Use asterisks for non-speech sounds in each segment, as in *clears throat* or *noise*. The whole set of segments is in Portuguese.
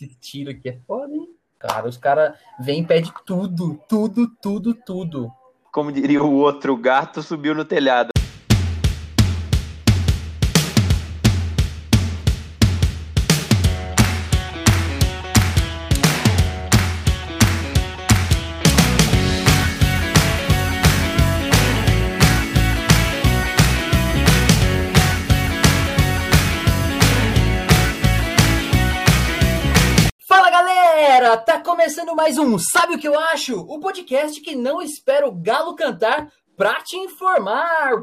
Esse tiro aqui é foda, hein? Cara, os caras vêm e pedem tudo, tudo, tudo, tudo. Como diria o outro, o gato subiu no telhado. Mais um Sabe o que eu acho? O podcast que não espera o galo cantar pra te informar.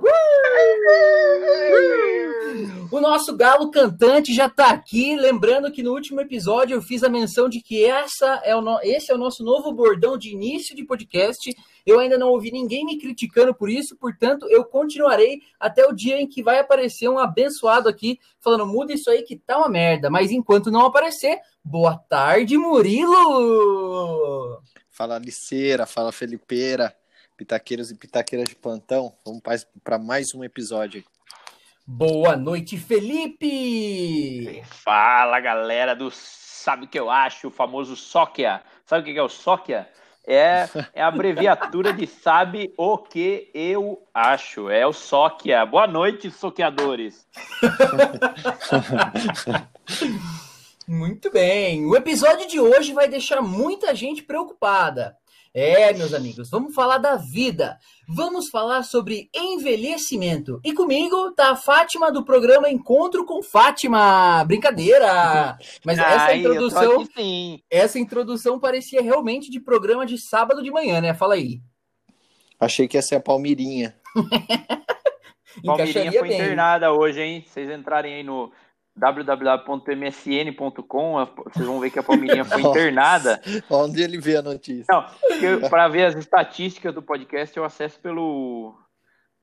O nosso galo cantante já tá aqui, lembrando que no último episódio eu fiz a menção de que essa é o no... esse é o nosso novo bordão de início de podcast. Eu ainda não ouvi ninguém me criticando por isso, portanto, eu continuarei até o dia em que vai aparecer um abençoado aqui falando: muda isso aí que tá uma merda. Mas enquanto não aparecer, boa tarde, Murilo! Fala Liceira, fala Felipeira, pitaqueiros e pitaqueiras de plantão. Vamos para mais um episódio. Boa noite, Felipe! Fala galera do Sabe o que eu acho? O famoso Sóquia. Sabe o que é o Sóquia? É, *laughs* é a abreviatura de Sabe o que eu acho. É o Sóquia. Boa noite, soqueadores. *laughs* Muito bem. O episódio de hoje vai deixar muita gente preocupada. É, meus amigos, vamos falar da vida. Vamos falar sobre envelhecimento. E comigo tá a Fátima do programa Encontro com Fátima. Brincadeira. Mas essa Ai, eu tô introdução, aqui sim. essa introdução parecia realmente de programa de sábado de manhã, né? Fala aí. Achei que ia ser a Palmirinha. *laughs* Palmeirinha Encaixaria foi bem. internada hoje, hein? Vocês entrarem aí no www.msn.com, vocês vão ver que a Palmeirinha foi *laughs* internada. Onde ele vê a notícia? Não, para *laughs* ver as estatísticas do podcast, eu acesso pelo,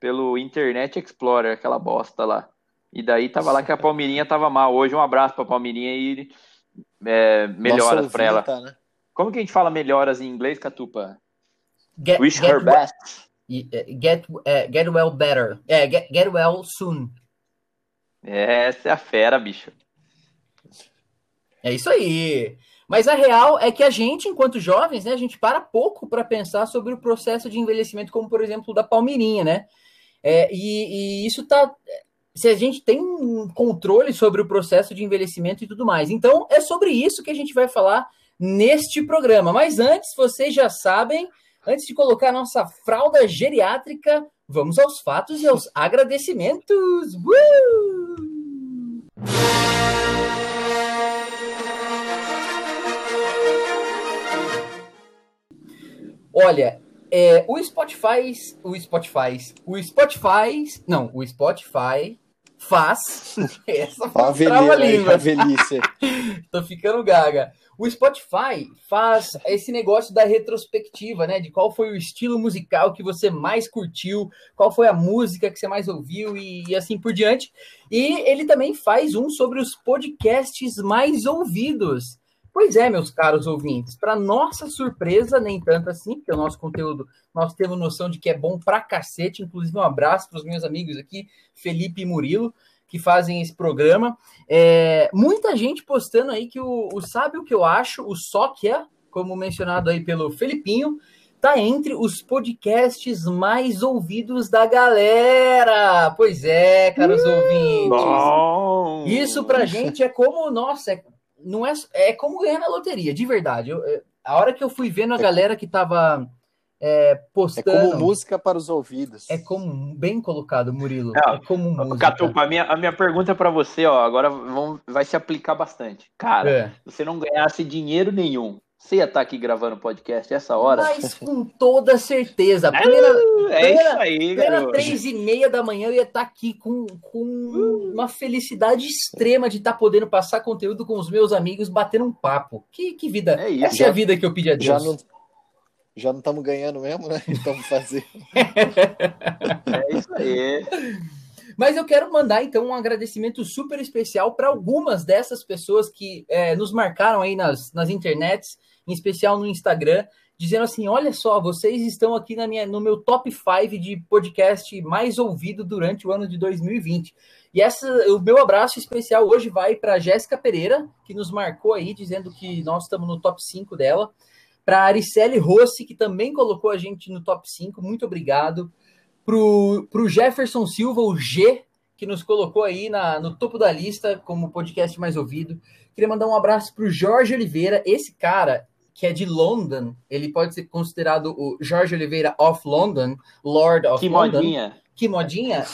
pelo Internet Explorer, aquela bosta lá. E daí tava lá que a Palmeirinha tava mal. Hoje um abraço pra Palmeirinha e é, melhoras pra ela. ouvinte, né? Como que a gente fala melhoras em inglês, Catupa? Get, Wish get her we- best. Get, eh, get well better. É, get, get well soon. Essa é a fera, bicho. É isso aí. Mas a real é que a gente, enquanto jovens, né, a gente para pouco para pensar sobre o processo de envelhecimento, como por exemplo da Palmeirinha, né? É, e, e isso tá. Se a gente tem um controle sobre o processo de envelhecimento e tudo mais. Então, é sobre isso que a gente vai falar neste programa. Mas antes, vocês já sabem, antes de colocar a nossa fralda geriátrica, vamos aos fatos e aos agradecimentos. Uh! Olha, é, o Spotify, o Spotify, o Spotify, não, o Spotify faz *laughs* essa a foi um velhice, a velhice. *laughs* Tô ficando gaga. O Spotify faz esse negócio da retrospectiva, né? De qual foi o estilo musical que você mais curtiu, qual foi a música que você mais ouviu e, e assim por diante. E ele também faz um sobre os podcasts mais ouvidos. Pois é, meus caros ouvintes, para nossa surpresa, nem tanto assim, porque o nosso conteúdo, nós temos noção de que é bom pra cacete. Inclusive, um abraço para os meus amigos aqui, Felipe e Murilo, que fazem esse programa. É, muita gente postando aí que o, o Sabe o que eu acho, o Sóquia, como mencionado aí pelo Felipinho, tá entre os podcasts mais ouvidos da galera. Pois é, caros ouvintes. Bom. Isso pra *laughs* gente é como, nossa, é, não é, é como ganhar na loteria, de verdade. Eu- a hora que eu fui vendo a galera que tava é, É postando. como música para os ouvidos. É como bem colocado, Murilo. Não, é como música. Catupa, a minha, a minha pergunta pra você, ó, agora vamos, vai se aplicar bastante. Cara, É. se você não ganhasse dinheiro nenhum, você ia estar aqui gravando podcast essa hora? Mas com toda certeza. É, Plena, é plena- isso aí, plena três e meia da manhã eu ia estar aqui com, com uma felicidade extrema de estar podendo passar conteúdo com os meus amigos, batendo um papo. Que, que vida. É isso. Essa é a vida que eu pedi a Deus. Já não já não estamos ganhando mesmo, né? *laughs* Então fazer. É isso aí. Mas eu quero mandar então um agradecimento super especial para algumas dessas pessoas que é, nos marcaram aí nas, nas internets, em especial no Instagram, dizendo assim: olha só, vocês estão aqui na minha, no meu top 5 de podcast mais ouvido durante o ano de 2020. E essa, o meu abraço especial hoje vai para Jéssica Pereira, que nos marcou aí, dizendo que nós estamos no top 5 dela. Para Aricele Rossi, que também colocou a gente no top 5, muito obrigado. Para o Jefferson Silva, o G, que nos colocou aí na, no topo da lista como podcast mais ouvido. Queria mandar um abraço para o Jorge Oliveira. Esse cara, que é de London, ele pode ser considerado o Jorge Oliveira of London, Lord of Que London. modinha. Que modinha.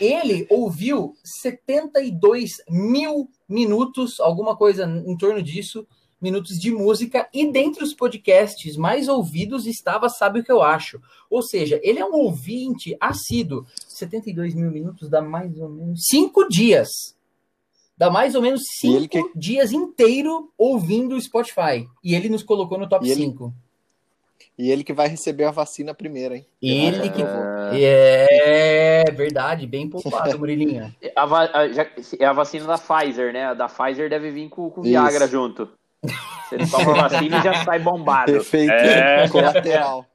Ele ouviu 72 mil minutos, alguma coisa em torno disso, minutos de música, e dentre os podcasts mais ouvidos estava Sabe o que eu acho. Ou seja, ele é um ouvinte assíduo. 72 mil minutos dá mais ou menos cinco dias. Dá mais ou menos cinco dias inteiro ouvindo o Spotify. E ele nos colocou no top E ele- 5. E ele que vai receber a vacina primeiro, hein? Ele que. É. É verdade, bem poupado, *laughs* Murilinha. A, va- a- já- é a vacina da Pfizer, né? A da Pfizer deve vir com, com Viagra Isso. junto. Você toma a vacina e já sai bombado. Efeito É. colateral.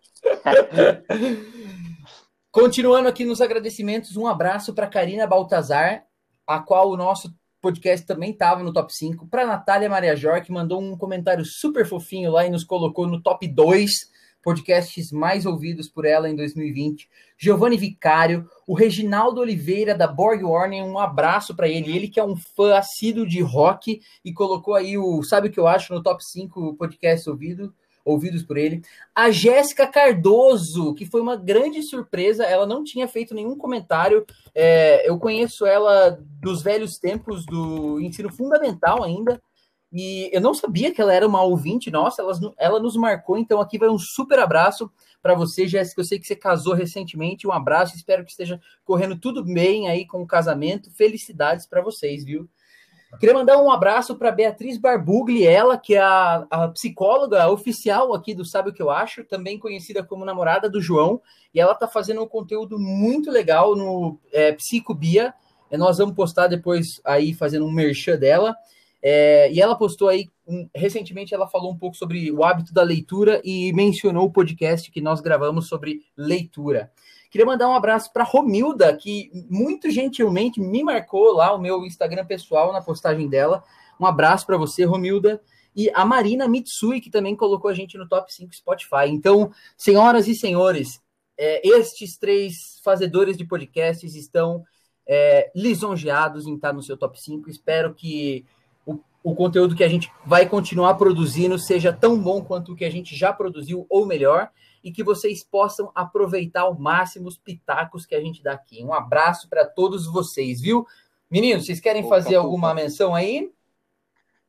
Continuando aqui nos agradecimentos, um abraço para Karina Baltazar, a qual o nosso podcast também estava no top 5. Para Natália Maria Jor, que mandou um comentário super fofinho lá e nos colocou no top 2 podcasts mais ouvidos por ela em 2020. Giovanni Vicário, o Reginaldo Oliveira da Borg Warning, um abraço para ele. Ele que é um fã assíduo de rock e colocou aí o Sabe o que eu acho no top 5 podcasts ouvido, ouvidos por ele. A Jéssica Cardoso, que foi uma grande surpresa, ela não tinha feito nenhum comentário. É, eu conheço ela dos velhos tempos do ensino fundamental ainda. E eu não sabia que ela era uma ouvinte nossa, ela, ela nos marcou, então aqui vai um super abraço para você, Jéssica. Eu sei que você casou recentemente, um abraço, espero que esteja correndo tudo bem aí com o casamento. Felicidades para vocês, viu? Queria mandar um abraço para Beatriz Barbugli, ela que é a, a, psicóloga oficial aqui do Sabe o que eu acho, também conhecida como namorada do João, e ela está fazendo um conteúdo muito legal no é, Psicobia. Nós vamos postar depois aí fazendo um merchan dela. É, e ela postou aí, um, recentemente ela falou um pouco sobre o hábito da leitura e mencionou o podcast que nós gravamos sobre leitura. Queria mandar um abraço para Romilda, que muito gentilmente me marcou lá o meu Instagram pessoal na postagem dela. Um abraço para você, Romilda. E a Marina Mitsui, que também colocou a gente no top 5 Spotify. Então, senhoras e senhores, é, estes três fazedores de podcasts estão é, lisonjeados em estar no seu top 5. Espero que o, conteúdo que a gente vai continuar produzindo seja tão bom quanto o que a gente já produziu, ou melhor e que vocês possam aproveitar ao máximo os pitacos que a gente dá aqui. Um abraço para todos vocês, viu? Meninos, vocês querem opa, fazer alguma opa. menção aí?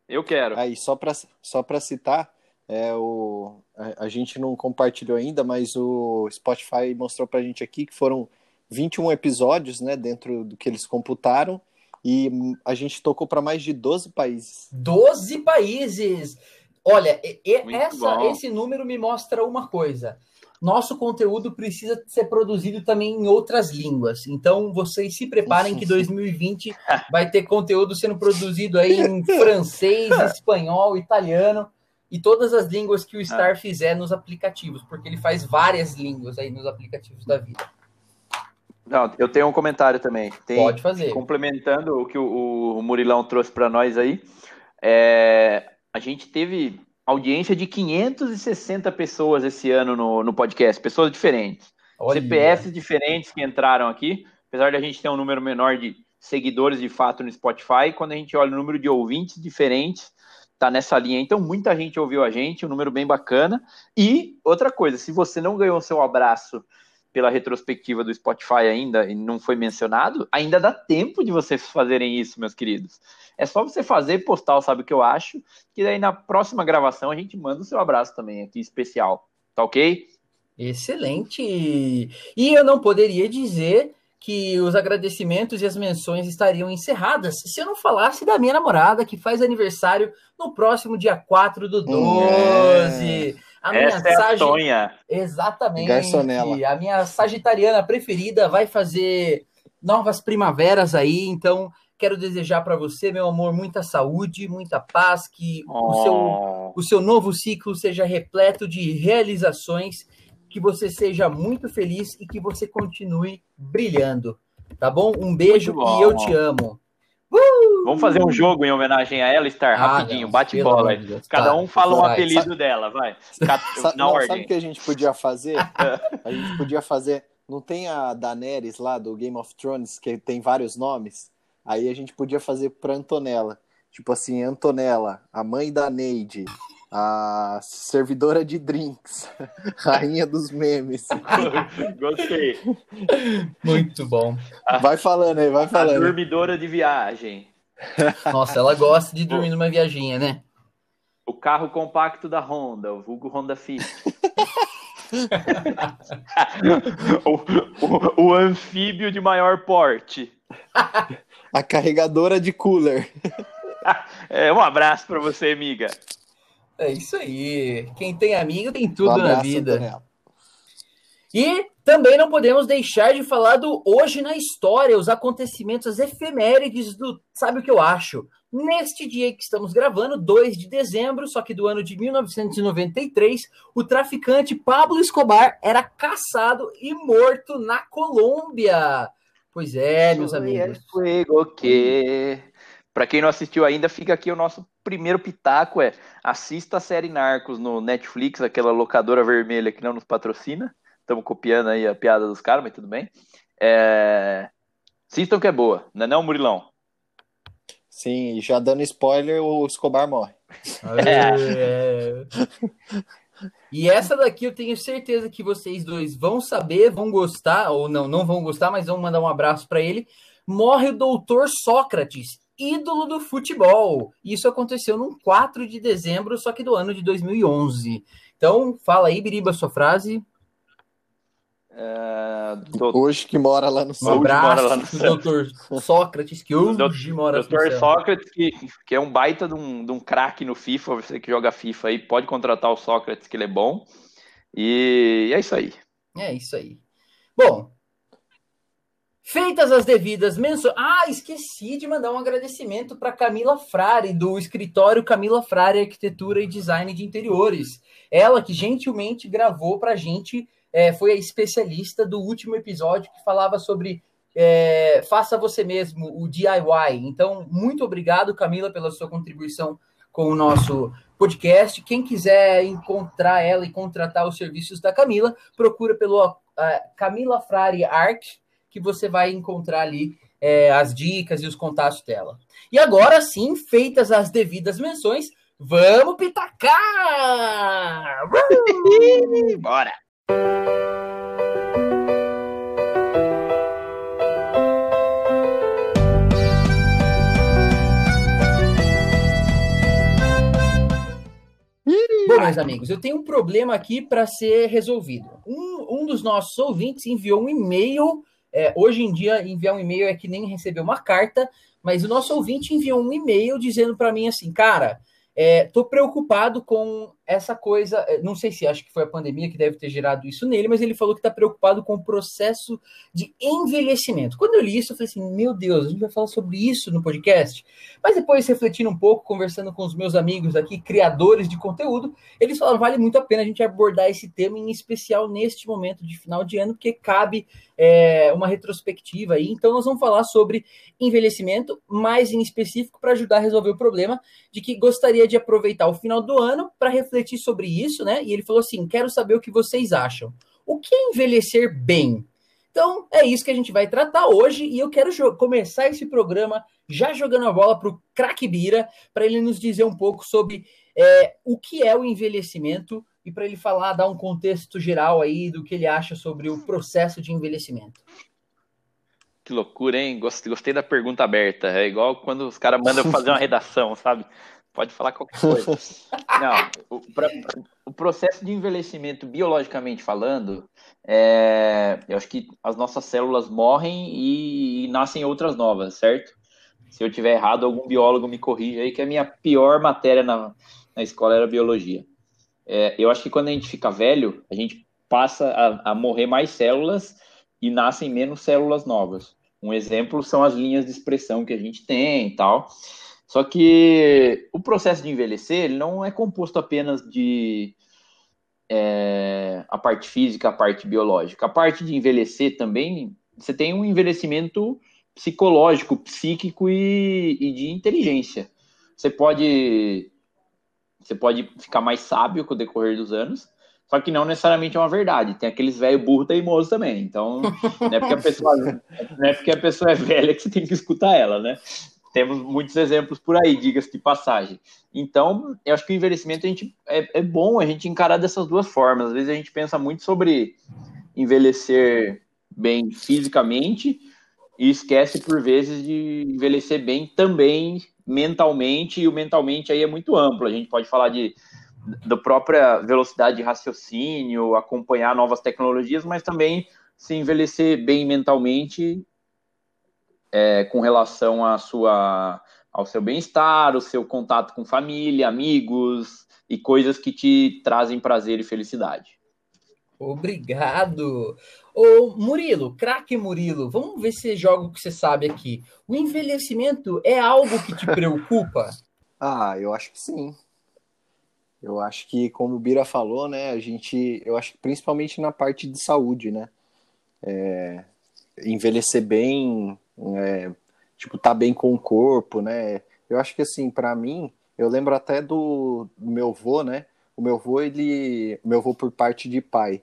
Eu quero. Aí, só para só citar, é, o, a, a, gente não compartilhou ainda, mas o Spotify mostrou para a gente aqui que foram 21 episódios né, dentro do que eles computaram e a gente tocou para mais de 12 países. 12 países! Olha, essa, esse número me mostra uma coisa. Nosso conteúdo precisa ser produzido também em outras línguas. Então, vocês se preparem que 2020 vai ter conteúdo sendo produzido aí em *laughs* francês, espanhol, italiano e todas as línguas que o Star fizer nos aplicativos, porque ele faz várias línguas aí nos aplicativos da vida. Não, eu tenho um comentário também. Tem, Pode fazer. Complementando o que o, o Murilão trouxe para nós aí, é, a gente teve audiência de 560 pessoas esse ano no, no podcast, pessoas diferentes. Olha. CPFs diferentes que entraram aqui, apesar de a gente ter um número menor de seguidores de fato no Spotify, quando a gente olha o número de ouvintes diferentes, tá nessa linha. Então, muita gente ouviu a gente, um número bem bacana. E outra coisa, se você não ganhou o seu abraço pela retrospectiva do Spotify ainda e não foi mencionado, ainda dá tempo de vocês fazerem isso, meus queridos. É só você fazer, postar o Sabe o que eu acho, que daí na próxima gravação a gente manda o seu abraço também aqui, especial. Tá ok? Excelente! E eu não poderia dizer que os agradecimentos e as menções estariam encerradas se eu não falasse da minha namorada, que faz aniversário no próximo dia 4 do 12. É. A minha Essa é a Tonha. Exatamente. Garçonela. A minha sagitariana preferida vai fazer novas primaveras aí, então Quero desejar para você, meu amor, muita saúde, muita paz, que Oh. o, seu, o seu novo ciclo seja repleto de realizações, que você seja muito feliz e que você continue brilhando. Tá bom? Um beijo bom. e eu te amo. Vamos fazer um jogo em homenagem a ela, Star, Ah, rapidinho, não, bate bola. Cada Tá, um fala um vai. apelido dela, vai. *laughs* Sa- Na não, ordem. sabe o que a gente podia fazer? *laughs* A gente podia fazer. Não tem a Daenerys lá do Game of Thrones, que tem vários nomes? Aí a gente podia fazer pra Antonella. Tipo assim, Antonella, a mãe da Neide, a servidora de drinks, *laughs* rainha dos memes. Gostei. Muito bom. Vai falando aí, vai A falando. dormidora de viagem. Nossa, ela gosta de *laughs* dormir numa viaginha, né? O carro compacto da Honda, o vulgo Honda Fit. *laughs* o, o- o anfíbio de maior porte. A carregadora de cooler. *laughs* É, um abraço para você, amiga. É isso aí. Quem tem amigo tem tudo Um na vida. Antonella. E também não podemos deixar de falar do Hoje na História, os acontecimentos, as efemérides do Sabe o que eu acho? Neste dia que estamos gravando, 2 de dezembro, só que do ano de 1993, o traficante Pablo Escobar era caçado e morto na Colômbia. Pois é, meus amigos. Fuego que... Para quem não assistiu ainda, fica aqui o nosso primeiro pitaco, é assista a série Narcos no Netflix, aquela locadora vermelha que não nos patrocina. Estamos copiando aí a piada dos caras, mas tudo bem. É... Assistam que é boa, não é não, Murilão? Sim, e já dando spoiler, o Escobar morre. É. *laughs* E essa daqui eu tenho certeza que vocês dois vão saber, vão gostar, ou não, não vão gostar, mas vão mandar um abraço para ele. Morre o doutor Sócrates, ídolo do futebol. Isso aconteceu no 4 de dezembro, só que do ano de 2011. Então, fala aí, Biriba, sua frase. É... Doutor Hoje que mora lá no Um. Hoje mora abraço lá no doutor Sócrates, que hoje mora no Doutor. Sócrates, que, que é um baita de um, de um craque no FIFA, você que joga FIFA aí, pode contratar o Sócrates, que ele é bom. E é isso aí. É isso aí. Bom, feitas as devidas menções. Ah, esqueci de mandar um agradecimento para Camila Frari, do escritório Camila Frari Arquitetura e Design de Interiores. Ela que gentilmente gravou para a gente, é, foi a especialista do último episódio que falava sobre é, faça você mesmo, o DIY. Então, muito obrigado, Camila, pela sua contribuição com o nosso podcast. Quem quiser encontrar ela e contratar os serviços da Camila, procura pelo uh, Camila Frari Art, que você vai encontrar ali é, as dicas e os contatos dela. E agora sim, feitas as devidas menções, vamos pitacar! *laughs* Bora! Bom, meus amigos, eu tenho um problema aqui para ser resolvido. Um, um, dos nossos ouvintes enviou um e-mail. É, hoje em dia, enviar um e-mail é que nem receber uma carta, mas o nosso ouvinte enviou um e-mail dizendo para mim assim, cara, é, preocupado com essa coisa. Não sei se acho que foi a pandemia que deve ter gerado isso nele, mas ele falou que está preocupado com o processo de envelhecimento. Quando eu li isso, eu falei assim: meu Deus, a gente vai falar sobre isso no podcast. Mas depois, refletindo um pouco, conversando com os meus amigos aqui, criadores de conteúdo, eles falaram: vale muito a pena a gente abordar esse tema, em especial neste momento de final de ano, porque cabe é, uma retrospectiva aí. Então, nós vamos falar sobre envelhecimento, mais em específico, para ajudar a resolver o problema de que gostaria de aproveitar o final do ano para refletir refletir sobre isso, né? E ele falou assim: quero saber o que vocês acham. O que é envelhecer bem? Então, é isso que a gente vai tratar hoje e eu quero começar esse programa já jogando a bola para o Crack Bira, para ele nos dizer um pouco sobre é, o que é o envelhecimento e para ele falar, dar um contexto geral aí do que ele acha sobre o processo de envelhecimento. Que loucura, hein? Gostei da pergunta aberta. É igual quando os caras mandam fazer uma redação, sabe? Pode falar qualquer coisa. *laughs* Não, o, pra, o, processo de envelhecimento, biologicamente falando, é, eu acho que as nossas células morrem e, e, nascem outras novas, certo? Se eu tiver errado, algum biólogo me corrija aí, que a minha pior matéria na, na escola era biologia. É, eu acho que quando a gente fica velho, a gente passa a, a morrer mais células e nascem menos células novas. Um exemplo são as linhas de expressão que a gente tem e tal. Só que o processo de envelhecer ele não é composto apenas de é, a parte física, a parte biológica. A parte de envelhecer também, você tem um envelhecimento psicológico, psíquico e, e de inteligência. Você pode, você pode ficar mais sábio com o decorrer dos anos, só que não necessariamente é uma verdade. Tem aqueles velho burro teimoso também. Então, não é porque a pessoa, *laughs* não é porque a pessoa é velha que você tem que escutar ela, né? Temos muitos exemplos por aí, diga-se de passagem. Então, eu acho que o envelhecimento a gente, é, é bom a gente encarar dessas duas formas. Às vezes a gente pensa muito sobre envelhecer bem fisicamente e esquece por vezes de envelhecer bem também mentalmente, e o mentalmente aí é muito amplo. A gente pode falar de da própria velocidade de raciocínio, acompanhar novas tecnologias, mas também se envelhecer bem mentalmente é, com relação à sua, ao seu bem-estar, o seu contato com família, amigos e coisas que te trazem prazer e felicidade. Obrigado. Ô Murilo, craque Murilo, vamos ver se joga o que você sabe aqui. O envelhecimento é algo que te *laughs* preocupa? ah, eu acho que sim. Eu acho que, como o Bira falou, né, a gente, eu acho que principalmente na parte de saúde, né, é, envelhecer bem, é, tipo, tá bem com o corpo, né, eu acho que, assim, para mim, eu lembro até do, do meu avô, né, o meu avô, ele, meu avô por parte de pai,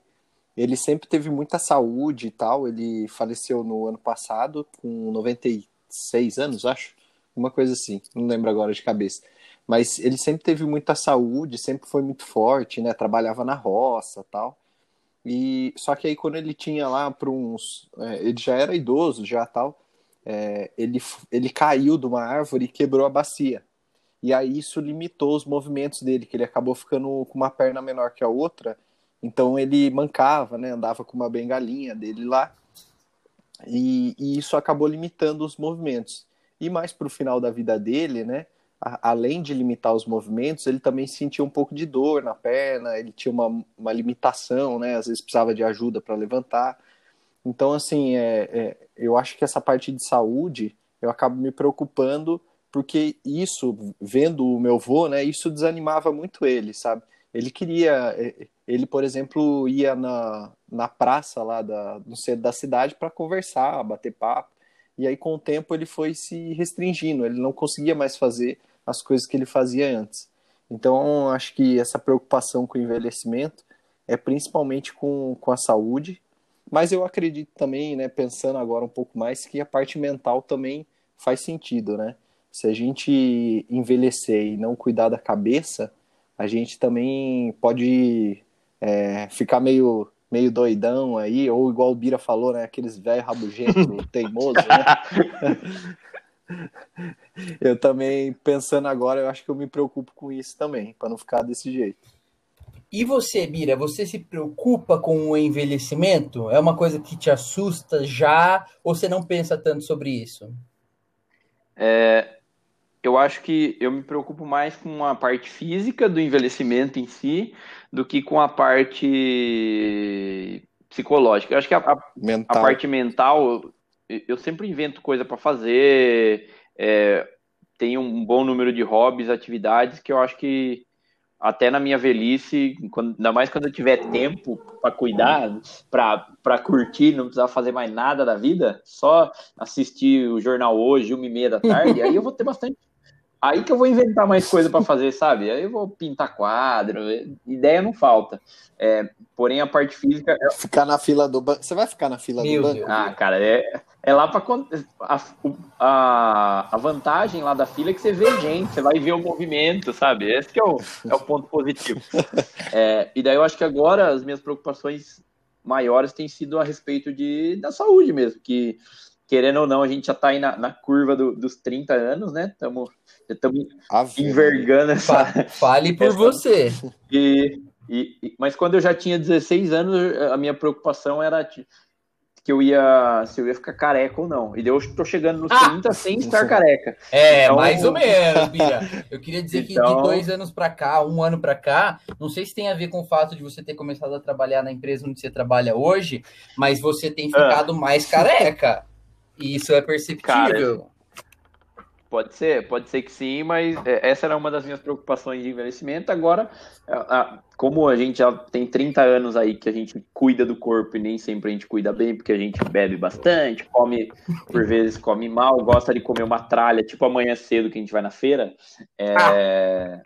ele sempre teve muita saúde e tal, ele faleceu no ano passado com 96 anos, acho, uma coisa assim, não lembro agora de cabeça. Mas ele sempre teve muita saúde, sempre foi muito forte, né? Trabalhava na roça, tal. E só que aí quando ele tinha lá para uns, é, ele já era idoso já tal, é, ele ele caiu de uma árvore e quebrou a bacia. E aí isso limitou os movimentos dele, que ele acabou ficando com uma perna menor que a outra. Então ele mancava, né? Andava com uma bengalinha dele lá. E, e isso acabou limitando os movimentos. E mais para o final da vida dele, né? além de limitar os movimentos, ele também sentia um pouco de dor na perna, ele tinha uma, uma limitação, né? Às vezes precisava de ajuda para levantar. Então, assim, é, é, eu acho que essa parte de saúde, eu acabo me preocupando, porque isso, vendo o meu avô, né? Isso desanimava muito ele, sabe? Ele queria, é, ele, por exemplo, ia na, na praça lá da, no centro da cidade para conversar, bater papo. E aí, com o tempo, ele foi se restringindo, ele não conseguia mais fazer as coisas que ele fazia antes. Então, acho que essa preocupação com o envelhecimento é principalmente com, com a saúde, mas eu acredito também, né, pensando agora um pouco mais, que a parte mental também faz sentido, né? Se a gente envelhecer e não cuidar da cabeça, a gente também pode é, ficar meio, meio doidão aí, ou igual o Bira falou, né? Aqueles velhos rabugentos, *laughs* teimosos, né? *laughs* eu também, pensando agora, eu acho que eu me preocupo com isso também, para não ficar desse jeito. E você, Bira, você se preocupa com o envelhecimento? É uma coisa que te assusta já ou você não pensa tanto sobre isso? É, eu acho que eu me preocupo mais com a parte física do envelhecimento em si do que com a parte psicológica. Eu acho que a, a, a parte mental eu sempre invento coisa para fazer, é, tenho um bom número de hobbies, atividades que eu acho que até na minha velhice, quando, ainda mais quando eu tiver tempo para cuidar, para curtir, não precisar fazer mais nada da vida, só assistir o jornal hoje, uma e meia da tarde, *laughs* aí eu vou ter bastante Aí que eu vou inventar mais coisa para fazer, sabe? Aí eu vou pintar quadro, ideia não falta. É, porém, a parte física. É ficar na fila do banco. Você vai ficar na fila Meu do banco? Deus. Ah, cara, é, é lá para. A, a, a, vantagem lá da fila é que você vê gente, você vai ver o movimento, sabe? Esse é o, é o ponto positivo. É, e daí eu acho que agora as minhas preocupações maiores têm sido a respeito de, da saúde mesmo, que querendo ou não, a gente já está aí na, na curva do, dos 30 anos, né? Estamos envergando essa. *laughs* Fale por essa, você. E, e, mas quando eu já tinha 16 anos, a minha preocupação era que eu ia se eu ia ficar careca ou não. E eu estou chegando nos ah, 30 sem estar careca. É, então, mais ou menos, Bia. Eu queria dizer então... que de então- dois anos para cá, um ano para cá, não sei se tem a ver com o fato de você ter começado a trabalhar na empresa onde você trabalha hoje, mas você tem ah. ficado ah. mais careca. Isso é perceptível. Cara, Pode ser, pode ser que sim, mas é, essa era uma das minhas preocupações de envelhecimento. Agora, como a gente já tem 30 anos aí que a gente cuida do corpo e nem sempre a gente cuida bem, porque a gente bebe bastante, come, por vezes come mal, gosta de comer uma tralha, tipo amanhã cedo que a gente vai na feira. É, ah.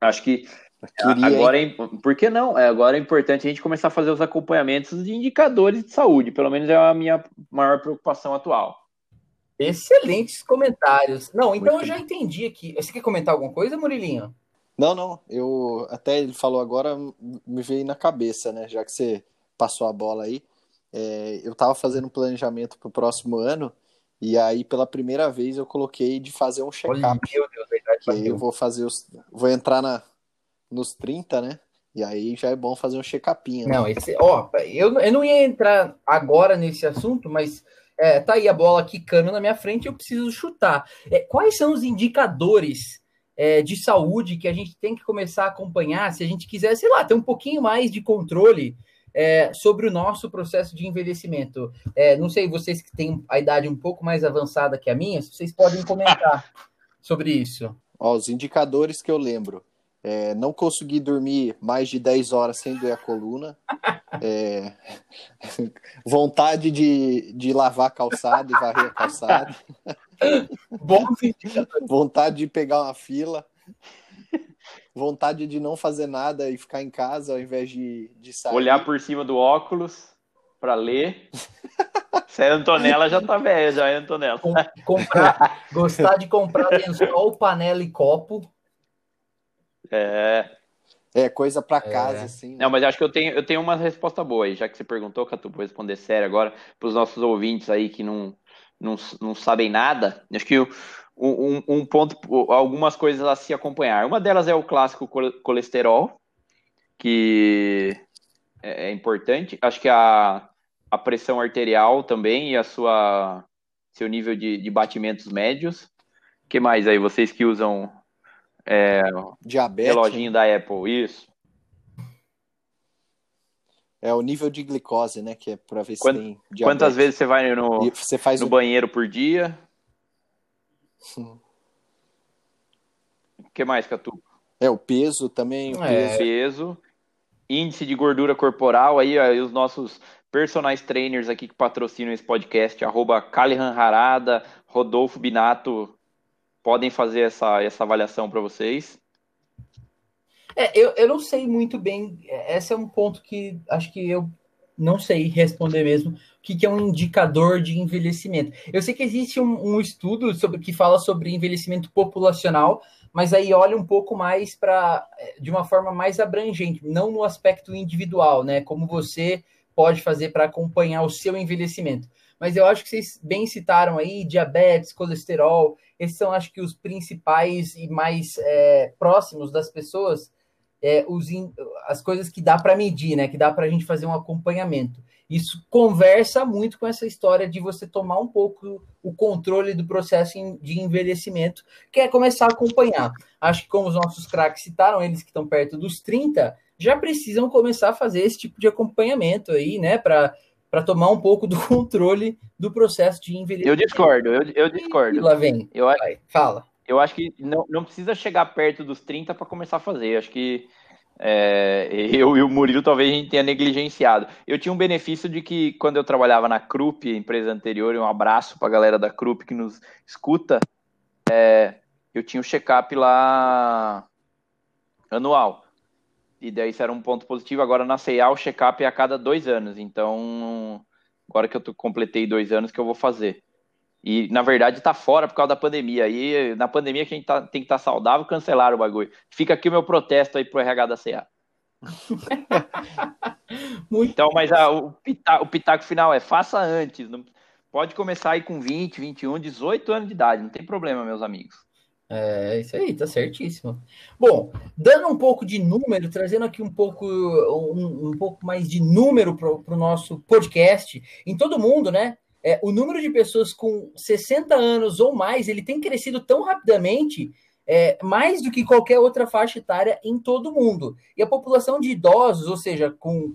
Acho que Queria, agora, é, por que não? É, agora é importante a gente começar a fazer os acompanhamentos de indicadores de saúde, pelo menos é a minha maior preocupação atual. Excelentes comentários. Não, então Muito eu já entendi aqui. Você quer comentar alguma coisa, Murilinho? Não, não. Eu até ele falou agora, me veio na cabeça, né? Já que você passou a bola aí. É, eu estava fazendo um planejamento para o próximo ano e aí pela primeira vez eu coloquei de fazer um check-up. Meu Deus, verdade. eu vou fazer os, vou entrar na nos 30, né? E aí já é bom fazer um check-upinho. Né? Não, esse, ó, eu, eu não ia entrar agora nesse assunto, mas é, tá aí a bola quicando na minha frente, eu preciso chutar. É, quais são os indicadores é, de saúde que a gente tem que começar a acompanhar se a gente quiser, sei lá, ter um pouquinho mais de controle é, sobre o nosso processo de envelhecimento? É, não sei, vocês que têm a idade um pouco mais avançada que a minha, vocês podem comentar *laughs* sobre isso. Ó, os indicadores que eu lembro. É, não consegui dormir mais de 10 horas sem doer a coluna. É, *laughs* vontade de, de lavar calçado e varrer a calçada. *laughs* vontade de pegar uma fila. Vontade de não fazer nada e ficar em casa ao invés de, de sair. Olhar por cima do óculos para ler. *laughs* Se é Antonella, já tá velha, já é Antonella. comprar, gostar de comprar lençol, panela e copo. É. É, coisa para é. casa, é. assim. Né? Não, mas acho que eu tenho, eu tenho uma resposta boa aí, já que você perguntou, Catu, vou responder sério agora, para os nossos ouvintes aí que não, não, não sabem nada. Acho que um, um ponto, algumas coisas a se acompanhar. Uma delas é o clássico colesterol, que é, é importante. Acho que a, a pressão arterial também e a sua seu nível de, de batimentos médios. O que mais aí? Vocês que usam é, Diabetes. Reloginho da Apple, isso. É o nível de glicose, né? Que é para ver Quant, se tem diabetes. Quantas vezes você vai no, você faz no o... banheiro por dia? O que mais, Catu? É, o peso também. O é. peso. Índice de gordura corporal, aí, aí os nossos personagens trainers aqui que patrocinam esse podcast, arroba Calihan Harada, Rodolfo Binato, podem fazer essa, essa avaliação para vocês. É, eu, eu não sei muito bem. Esse é um ponto que acho que eu não sei responder mesmo. O que, que é um indicador de envelhecimento? Eu sei que existe um, um estudo sobre que fala sobre envelhecimento populacional, mas aí olha um pouco mais para de uma forma mais abrangente, não no aspecto individual, né? Como você pode fazer para acompanhar o seu envelhecimento. Mas eu acho que vocês bem citaram aí diabetes, colesterol, esses são, acho que, os principais e mais é, próximos das pessoas, é, os, as coisas que dá para medir, né? Que dá para a gente fazer um acompanhamento. Isso conversa muito com essa história de você tomar um pouco o controle do processo de envelhecimento, que é começar a acompanhar. Acho que, como os nossos craques citaram, eles que estão perto dos 30, já precisam começar a fazer esse tipo de acompanhamento aí, né? Para para tomar um pouco do *laughs* controle do processo de envelhecimento. Eu discordo, eu, eu discordo. E lá vem. Eu acho, Vai, fala. Eu acho que não, não precisa chegar perto dos 30 para começar a fazer. Eu acho que é, eu e o Murilo talvez a gente tenha negligenciado. Eu tinha um benefício de que quando eu trabalhava na Krupp, empresa anterior, um abraço para a galera da Krupp que nos escuta, é, eu tinha um check-up lá anual. E daí isso era um ponto positivo. Agora na CEA o check-up é a cada dois anos. Então, agora que eu completei dois anos que eu vou fazer. E na verdade tá fora por causa da pandemia. Aí na pandemia que a gente tá, tem que estar tá saudável, cancelaram o bagulho. Fica aqui o meu protesto aí pro RH da CA. *laughs* então, mas a, o, pitaco, o pitaco final é faça antes. Não, pode começar aí com 20, 21, 18 anos de idade, não tem problema, meus amigos. É isso aí, tá certíssimo. Bom, dando um pouco de número, trazendo aqui um pouco, um, um pouco mais de número para o nosso podcast, em todo mundo, né? É, o número de pessoas com 60 anos ou mais, ele tem crescido tão rapidamente, é, mais do que qualquer outra faixa etária em todo o mundo. E a população de idosos, ou seja, com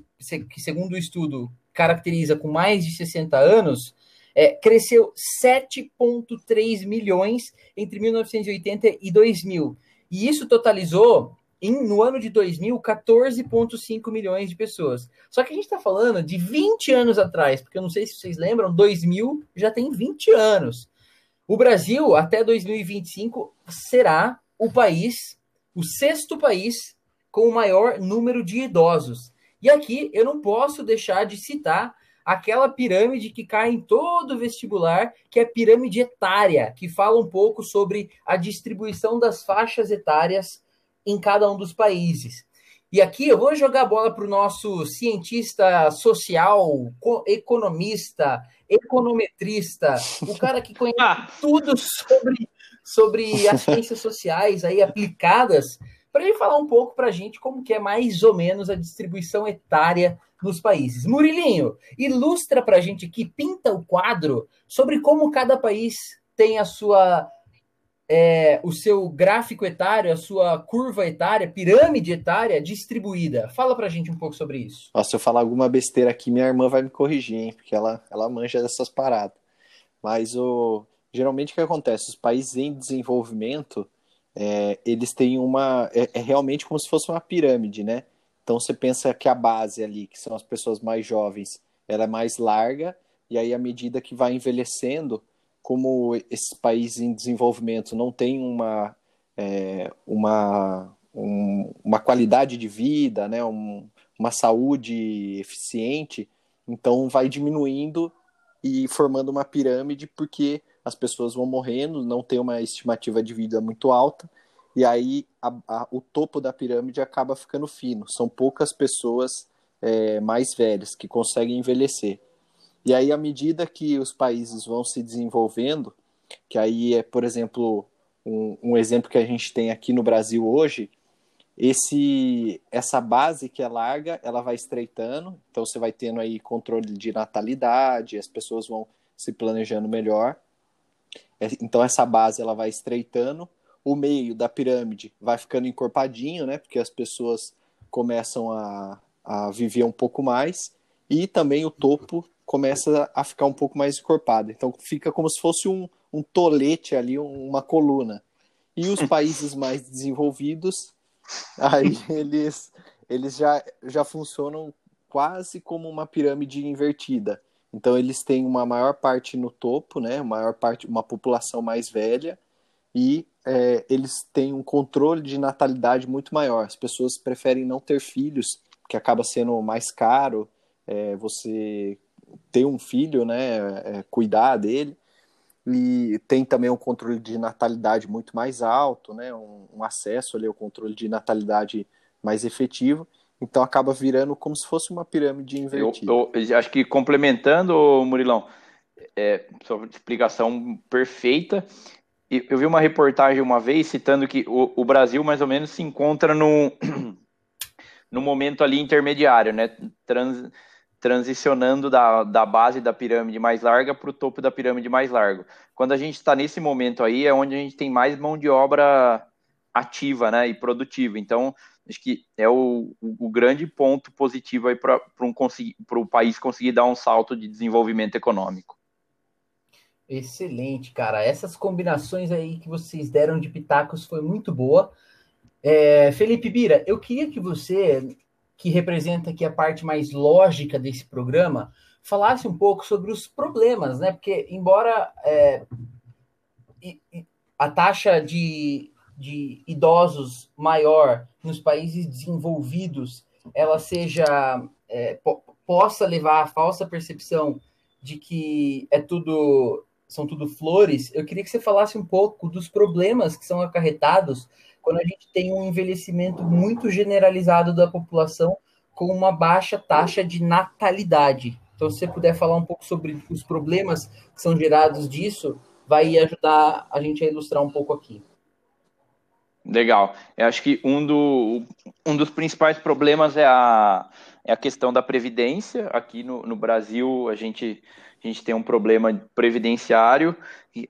que segundo o estudo caracteriza com mais de 60 anos, é, cresceu 7,3 milhões entre 1980 e 2000. E isso totalizou, em, no ano de 2000, 14,5 milhões de pessoas. Só que a gente está falando de 20 anos atrás, porque eu não sei se vocês lembram, 2000 já tem 20 anos. O Brasil, até 2025, será o país, o sexto país com o maior número de idosos. E aqui eu não posso deixar de citar aquela pirâmide que cai em todo vestibular, que é a pirâmide etária, que fala um pouco sobre a distribuição das faixas etárias em cada um dos países. E aqui eu vou jogar a bola para o nosso cientista social, economista, econometrista, o cara que conhece *laughs* ah. tudo sobre, sobre as ciências sociais aí aplicadas, para ele falar um pouco para a gente como que é mais ou menos a distribuição etária nos países. Murilinho, ilustra para a gente aqui, pinta o quadro sobre como cada país tem a sua é, o seu gráfico etário, a sua curva etária, pirâmide etária distribuída. Fala para a gente um pouco sobre isso. Nossa, se eu falar alguma besteira aqui, minha irmã vai me corrigir, hein? Porque ela, ela manja dessas paradas. Mas o, geralmente o que acontece? Os países em desenvolvimento, é, eles têm uma. É, é, realmente como se fosse uma pirâmide, né? Então você pensa que a base ali, que são as pessoas mais jovens, ela é mais larga, e aí à medida que vai envelhecendo, como esses países em desenvolvimento não têm uma, é, uma, um, uma qualidade de vida, né, um, uma saúde eficiente, então vai diminuindo e formando uma pirâmide porque as pessoas vão morrendo, não tem uma estimativa de vida muito alta, e aí a, a, o topo da pirâmide acaba ficando fino. São poucas pessoas é, mais velhas que conseguem envelhecer. E aí, à medida que os países vão se desenvolvendo, que aí é, por exemplo, um, um exemplo que a gente tem aqui no Brasil hoje, esse essa base que é larga, ela vai estreitando, então você vai tendo aí controle de natalidade, as pessoas vão se planejando melhor. É, então essa base ela vai estreitando, o meio da pirâmide vai ficando encorpadinho, né? Porque as pessoas começam a, a viver um pouco mais, e também o topo começa a ficar um pouco mais encorpada. Então fica como se fosse um, um tolete ali, uma coluna. E os *laughs* países mais desenvolvidos, aí eles, eles já, já funcionam quase como uma pirâmide invertida. Então eles têm uma maior parte no topo, né? Uma maior parte, uma população mais velha e é, eles têm um controle de natalidade muito maior. As pessoas preferem não ter filhos, que acaba sendo mais caro. É, você ter um filho, né, é, cuidar dele, e tem também um controle de natalidade muito mais alto, né, um, um acesso ali ao controle de natalidade mais efetivo, então acaba virando como se fosse uma pirâmide invertida. Eu, eu acho que complementando, Murilão, é, sua explicação perfeita, eu vi uma reportagem uma vez citando que o, o Brasil mais ou menos se encontra no, *clears throat* no momento ali intermediário, né? Trans, transicionando da, da base da pirâmide mais larga para o topo da pirâmide mais largo. Quando a gente está nesse momento aí, é onde a gente tem mais mão de obra ativa né, e produtiva. Então, acho que é o, o grande ponto positivo aí para um, o país conseguir dar um salto de desenvolvimento econômico. Excelente, cara. Essas combinações aí que vocês deram de pitacos foi muito boa. É, Felipe Bira, eu queria que você que representa aqui a parte mais lógica desse programa, falasse um pouco sobre os problemas, né? Porque, embora é, a taxa de, de idosos maior nos países desenvolvidos ela seja é, po possa levar à falsa percepção de que é tudo são tudo flores, eu queria que você falasse um pouco dos problemas que são acarretados quando a gente tem um envelhecimento muito generalizado da população com uma baixa taxa de natalidade. Então, se você puder falar um pouco sobre os problemas que são gerados disso, vai ajudar a gente a ilustrar um pouco aqui. Legal. Eu acho que um, do, um dos principais problemas é a, é a questão da previdência. Aqui no, no Brasil, a gente, a gente tem um problema previdenciário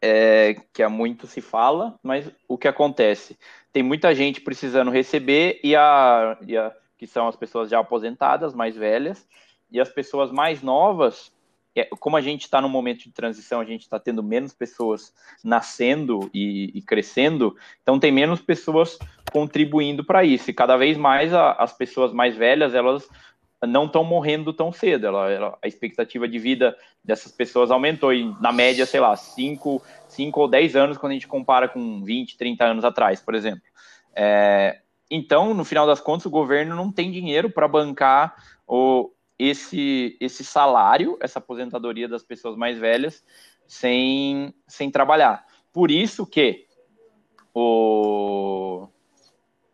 é, que há muito se fala, mas o que acontece? tem muita gente precisando receber e a, e a que são as pessoas já aposentadas, mais velhas, e as pessoas mais novas como a gente está num momento de transição, a gente está tendo menos pessoas nascendo e, e, crescendo, então tem menos pessoas contribuindo para isso. E cada vez mais a, as pessoas mais velhas, elas não estão morrendo tão cedo. Ela, ela, a expectativa de vida dessas pessoas aumentou, e na média, sei lá, 5 ou 10 anos quando a gente compara com 20, 30 anos atrás, por exemplo. É, então, no final das contas, o governo não tem dinheiro para bancar o, esse, esse salário, essa aposentadoria das pessoas mais velhas, sem, sem trabalhar. Por isso que o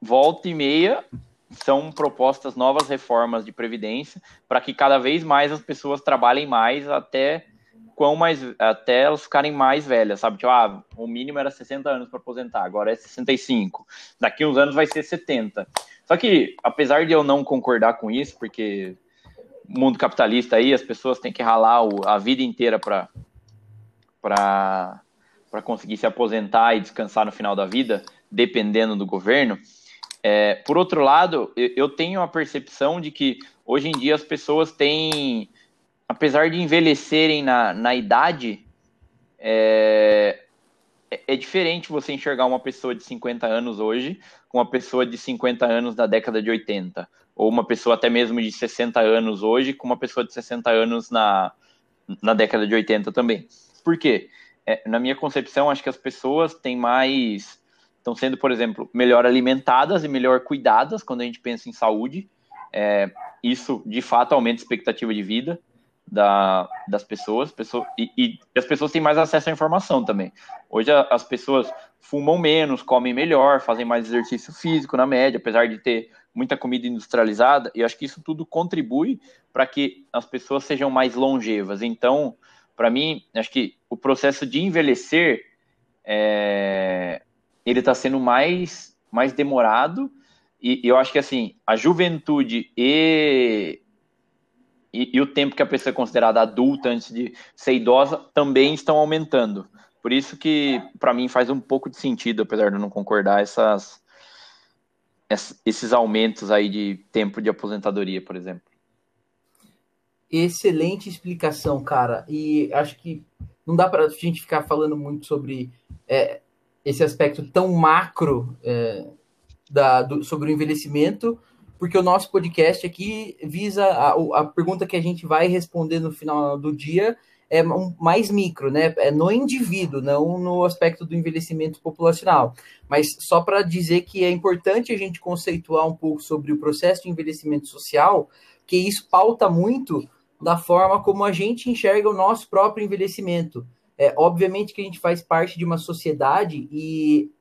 volta e meia são propostas novas reformas de previdência para que cada vez mais as pessoas trabalhem mais até quão mais até elas ficarem mais velhas, sabe? Tipo, ah, o mínimo era 60 anos para aposentar, agora é 65. Daqui uns anos vai ser 70. Só que apesar de eu não concordar com isso, porque mundo capitalista aí, as pessoas têm que ralar o, a vida inteira para para conseguir se aposentar e descansar no final da vida, dependendo do governo. É, por outro lado, eu tenho a percepção de que hoje em dia as pessoas têm, apesar de envelhecerem na, na idade, é, é diferente você enxergar uma pessoa de 50 anos hoje com uma pessoa de 50 anos da década de 80 ou uma pessoa até mesmo de 60 anos hoje com uma pessoa de 60 anos na, na década de 80 também. Por quê? É, na minha concepção, acho que as pessoas têm mais. estão sendo, por exemplo, melhor alimentadas e melhor cuidadas quando a gente pensa em saúde. É, isso, de fato, aumenta a expectativa de vida da, das pessoas, pessoas e, e, as pessoas têm mais acesso à informação também. Hoje as pessoas fumam menos, comem melhor, fazem mais exercício físico na média, apesar de ter muita comida industrializada, e acho que isso tudo contribui para que as pessoas sejam mais longevas. Então, para mim, acho que o processo de envelhecer é, ele está sendo mais, mais demorado, e, e eu acho que assim, a juventude e e, e, o tempo que a pessoa é considerada adulta antes de ser idosa também estão aumentando. Por isso que, para mim, faz um pouco de sentido, apesar de eu não concordar, essas, esses aumentos aí de tempo de aposentadoria, por exemplo. Excelente explicação, cara. E acho que não dá para a gente ficar falando muito sobre é, esse aspecto tão macro é, da, do, sobre o envelhecimento, porque o nosso podcast aqui visa a, a pergunta que a gente vai responder no final do dia é mais micro, né? É no indivíduo, não no aspecto do envelhecimento populacional. Mas só para dizer que é importante a gente conceituar um pouco sobre o processo de envelhecimento social, que isso pauta muito da forma como a gente enxerga o nosso próprio envelhecimento. É, obviamente que a gente faz parte de uma sociedade e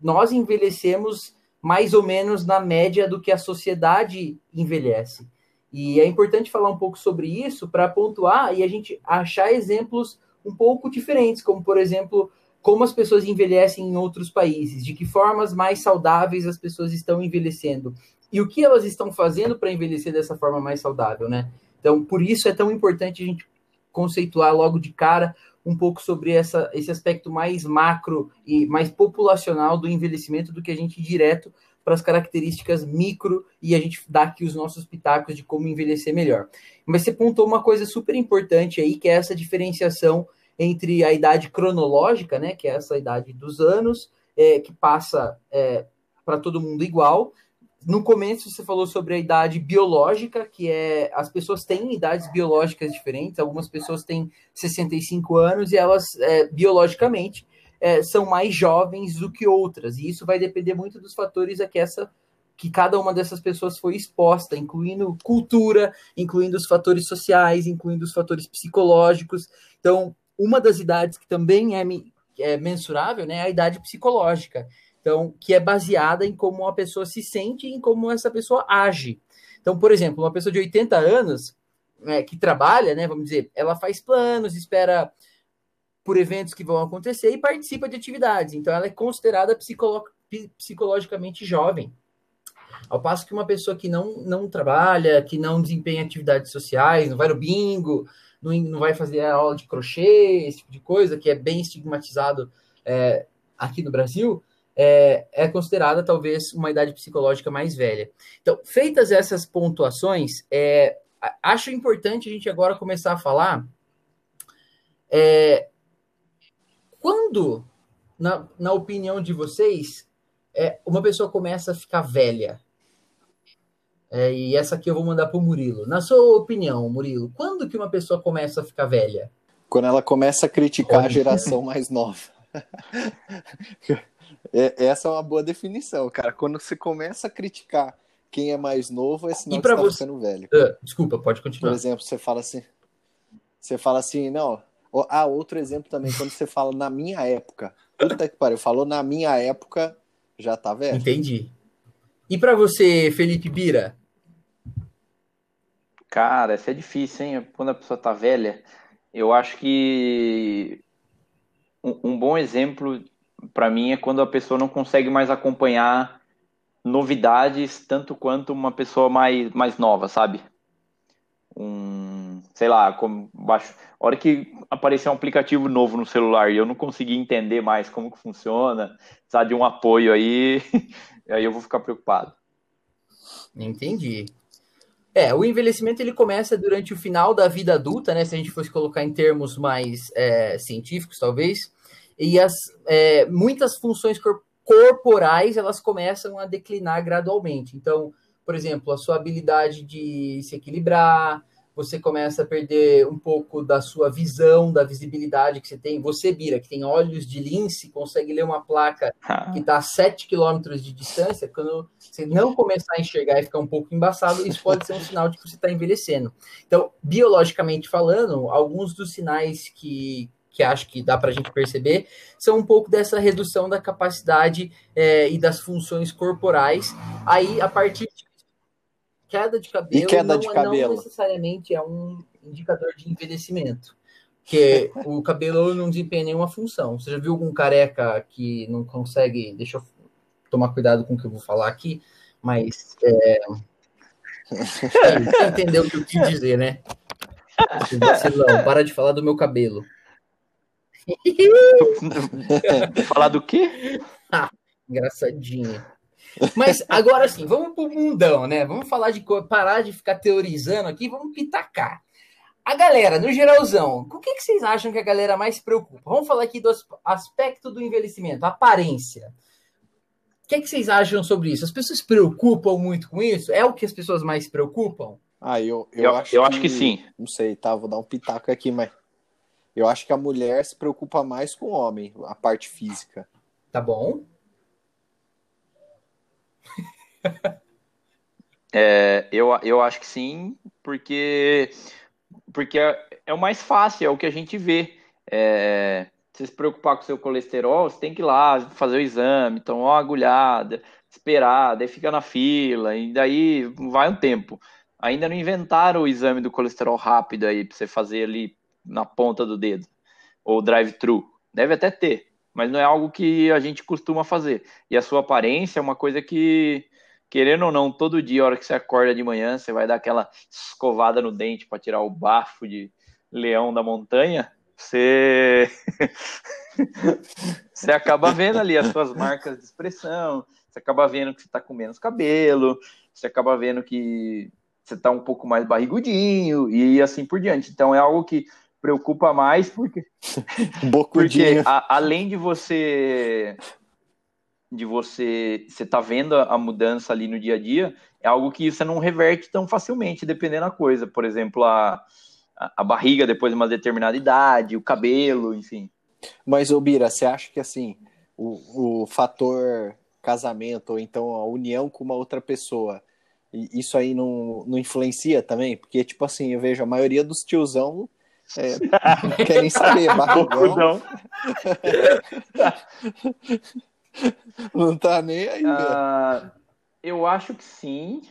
nós envelhecemos mais ou menos na média do que a sociedade envelhece. E é importante falar um pouco sobre isso para pontuar e a gente achar exemplos um pouco diferentes, como, por exemplo, como as pessoas envelhecem em outros países, de que formas mais saudáveis as pessoas estão envelhecendo e o que elas estão fazendo para envelhecer dessa forma mais saudável, né? Então, por isso é tão importante a gente conceituar logo de cara um pouco sobre essa, esse aspecto mais macro e mais populacional do envelhecimento do que a gente direto para as características micro e a gente dá aqui os nossos pitacos de como envelhecer melhor. Mas você pontou uma coisa super importante aí, que é essa diferenciação entre a idade cronológica, né, que é essa idade dos anos, é, que passa é, para todo mundo igual, no começo você falou sobre a idade biológica, que é as pessoas têm idades biológicas diferentes. Algumas pessoas têm 65 anos e elas é, biologicamente é, são mais jovens do que outras. E isso vai depender muito dos fatores a que essa que cada uma dessas pessoas foi exposta, incluindo cultura, incluindo os fatores sociais, incluindo os fatores psicológicos. Então, uma das idades que também é, é mensurável né, é a idade psicológica. Então, que é baseada em como a pessoa se sente e em como essa pessoa age. Então, por exemplo, uma pessoa de 80 anos né, que trabalha, né, vamos dizer, ela faz planos, espera por eventos que vão acontecer e participa de atividades. Então, ela é considerada psicolo psicologicamente jovem. Ao passo que uma pessoa que não, não trabalha, que não desempenha atividades sociais, não vai no bingo, não, não vai fazer aula de crochê, esse tipo de coisa, que é bem estigmatizado é, aqui no Brasil, é, é considerada talvez uma idade psicológica mais velha. Então, feitas essas pontuações, é, acho importante a gente agora começar a falar É, quando, na, na opinião de vocês, é, uma pessoa começa a ficar velha? É, e essa aqui eu vou mandar para o Murilo. Na sua opinião, Murilo, quando que uma pessoa começa a ficar velha? Quando ela começa a criticar a geração mais nova. *laughs* é, essa é uma boa definição, cara. Quando você começa a criticar quem é mais novo, é sinal que você tá você... ficando velho. Uh, desculpa, pode continuar. Por exemplo, você fala assim, você fala assim, não. Ah, outro exemplo também, quando você fala na minha época. Puta que pariu, falou na minha época, já tá velho. Entendi. E para você, Felipe Bira? Cara, isso é difícil, hein? Quando a pessoa tá velha, eu acho que um, um bom exemplo para mim é quando a pessoa não consegue mais acompanhar novidades tanto quanto uma pessoa mais, mais nova, sabe? Um, sei lá, como baixo, a hora que aparecer um aplicativo novo no celular e eu não conseguir entender mais como que funciona, precisar de um apoio aí, *laughs* aí eu vou ficar preocupado. Entendi. É, o envelhecimento ele começa durante o final da vida adulta, né? Se a gente fosse colocar em termos mais é, científicos, talvez. E as é, muitas funções corporais elas começam a declinar gradualmente. Então, por exemplo, a sua habilidade de se equilibrar, você começa a perder um pouco da sua visão, da visibilidade que você tem. Você, Bira, que tem olhos de lince, consegue ler uma placa *laughs* ah. que está a 7 km de distância. Quando você não começar a enxergar e ficar um pouco embaçado, isso pode ser um *laughs* sinal de que você está envelhecendo. Então, biologicamente falando, alguns dos sinais que, que acho que dá para a gente perceber são um pouco dessa redução da capacidade é, e das funções corporais. Aí, a partir de queda de cabelo, e queda não, de cabelo? não necessariamente é um indicador de envelhecimento. Porque *laughs* o cabelo não desempenha nenhuma função. Você já viu algum careca que não consegue. Deixa eu tomar cuidado com o que eu vou falar aqui, mas. É... *laughs* Você entendeu o que eu quis dizer, né? Vacilão, para de falar do meu cabelo. *laughs* falar do quê? Ah, engraçadinho. Mas agora sim, vamos pro mundão, né? Vamos falar de parar de ficar teorizando aqui, vamos pitacar. A galera, no geralzão, com o que, que vocês acham que a galera mais se preocupa? Vamos falar aqui do aspecto do envelhecimento, aparência. O que, que vocês acham sobre isso? As pessoas se preocupam muito com isso? É o que as pessoas mais se preocupam? Ah, eu, eu, eu, acho, eu que, acho que sim. Não sei, tá? Vou dar um pitaco aqui, mas eu acho que a mulher se preocupa mais com o homem, a parte física. Tá bom. *laughs* É, eu, eu acho que sim, porque, porque é, é, o mais fácil, é o que a gente vê. É, se se preocupar com o seu colesterol, você tem que ir lá fazer o exame, tomar uma agulhada, esperar, daí fica na fila, e daí vai um tempo. Ainda não inventaram o exame do colesterol rápido aí para você fazer ali na ponta do dedo, ou drive-thru. Deve até ter, mas não é algo que a gente costuma fazer. E a sua aparência é uma coisa que querendo ou não, todo dia, a hora que você acorda de manhã, você vai dar aquela escovada no dente para tirar o bafo de leão da montanha, você *laughs* você acaba vendo ali as suas marcas de expressão, você acaba vendo que você está com menos cabelo, você acaba vendo que você está um pouco mais barrigudinho e assim por diante. Então é algo que preocupa mais porque, *laughs* porque a, além de você de você você tá vendo a mudança ali no dia a dia, é algo que você não reverte tão facilmente, dependendo da coisa. Por exemplo, a, a barriga depois de uma determinada idade, o cabelo, enfim. Mas, Obira, você acha que assim, o, o fator casamento, ou então a união com uma outra pessoa, isso aí não, não influencia também? Porque, tipo assim, eu vejo a maioria dos tiozão é, querem saber, *laughs* barrigão. *laughs* Não tá nem aí. Uh, eu acho que sim.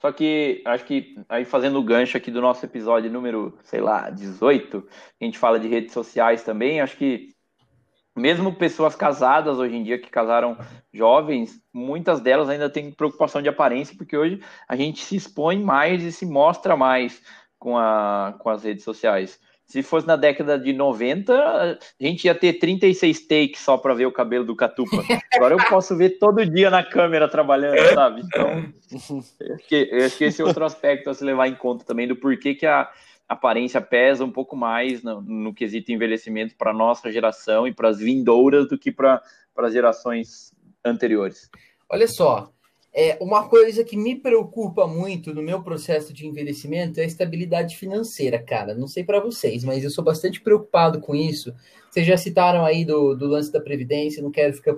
Só que acho que aí fazendo o gancho aqui do nosso episódio número, sei lá, 18, a gente fala de redes sociais também, acho que mesmo pessoas casadas hoje em dia que casaram jovens, muitas delas ainda têm preocupação de aparência, porque hoje a gente se expõe mais e se mostra mais com, a, com as redes sociais. Se fosse na década de 90, a gente ia ter 36 takes só para ver o cabelo do Catupa. Agora eu posso ver todo dia na câmera trabalhando, sabe? Então, acho que, acho que esse é outro aspecto a se levar em conta também do porquê que a, aparência pesa um pouco mais no, no quesito envelhecimento para nossa geração e para as vindouras do que para as gerações anteriores. Olha só, é, uma coisa que me preocupa muito no meu processo de envelhecimento é a estabilidade financeira, cara. Não sei para vocês, mas eu sou bastante preocupado com isso. Vocês já citaram aí do, do lance da Previdência, não quero ficar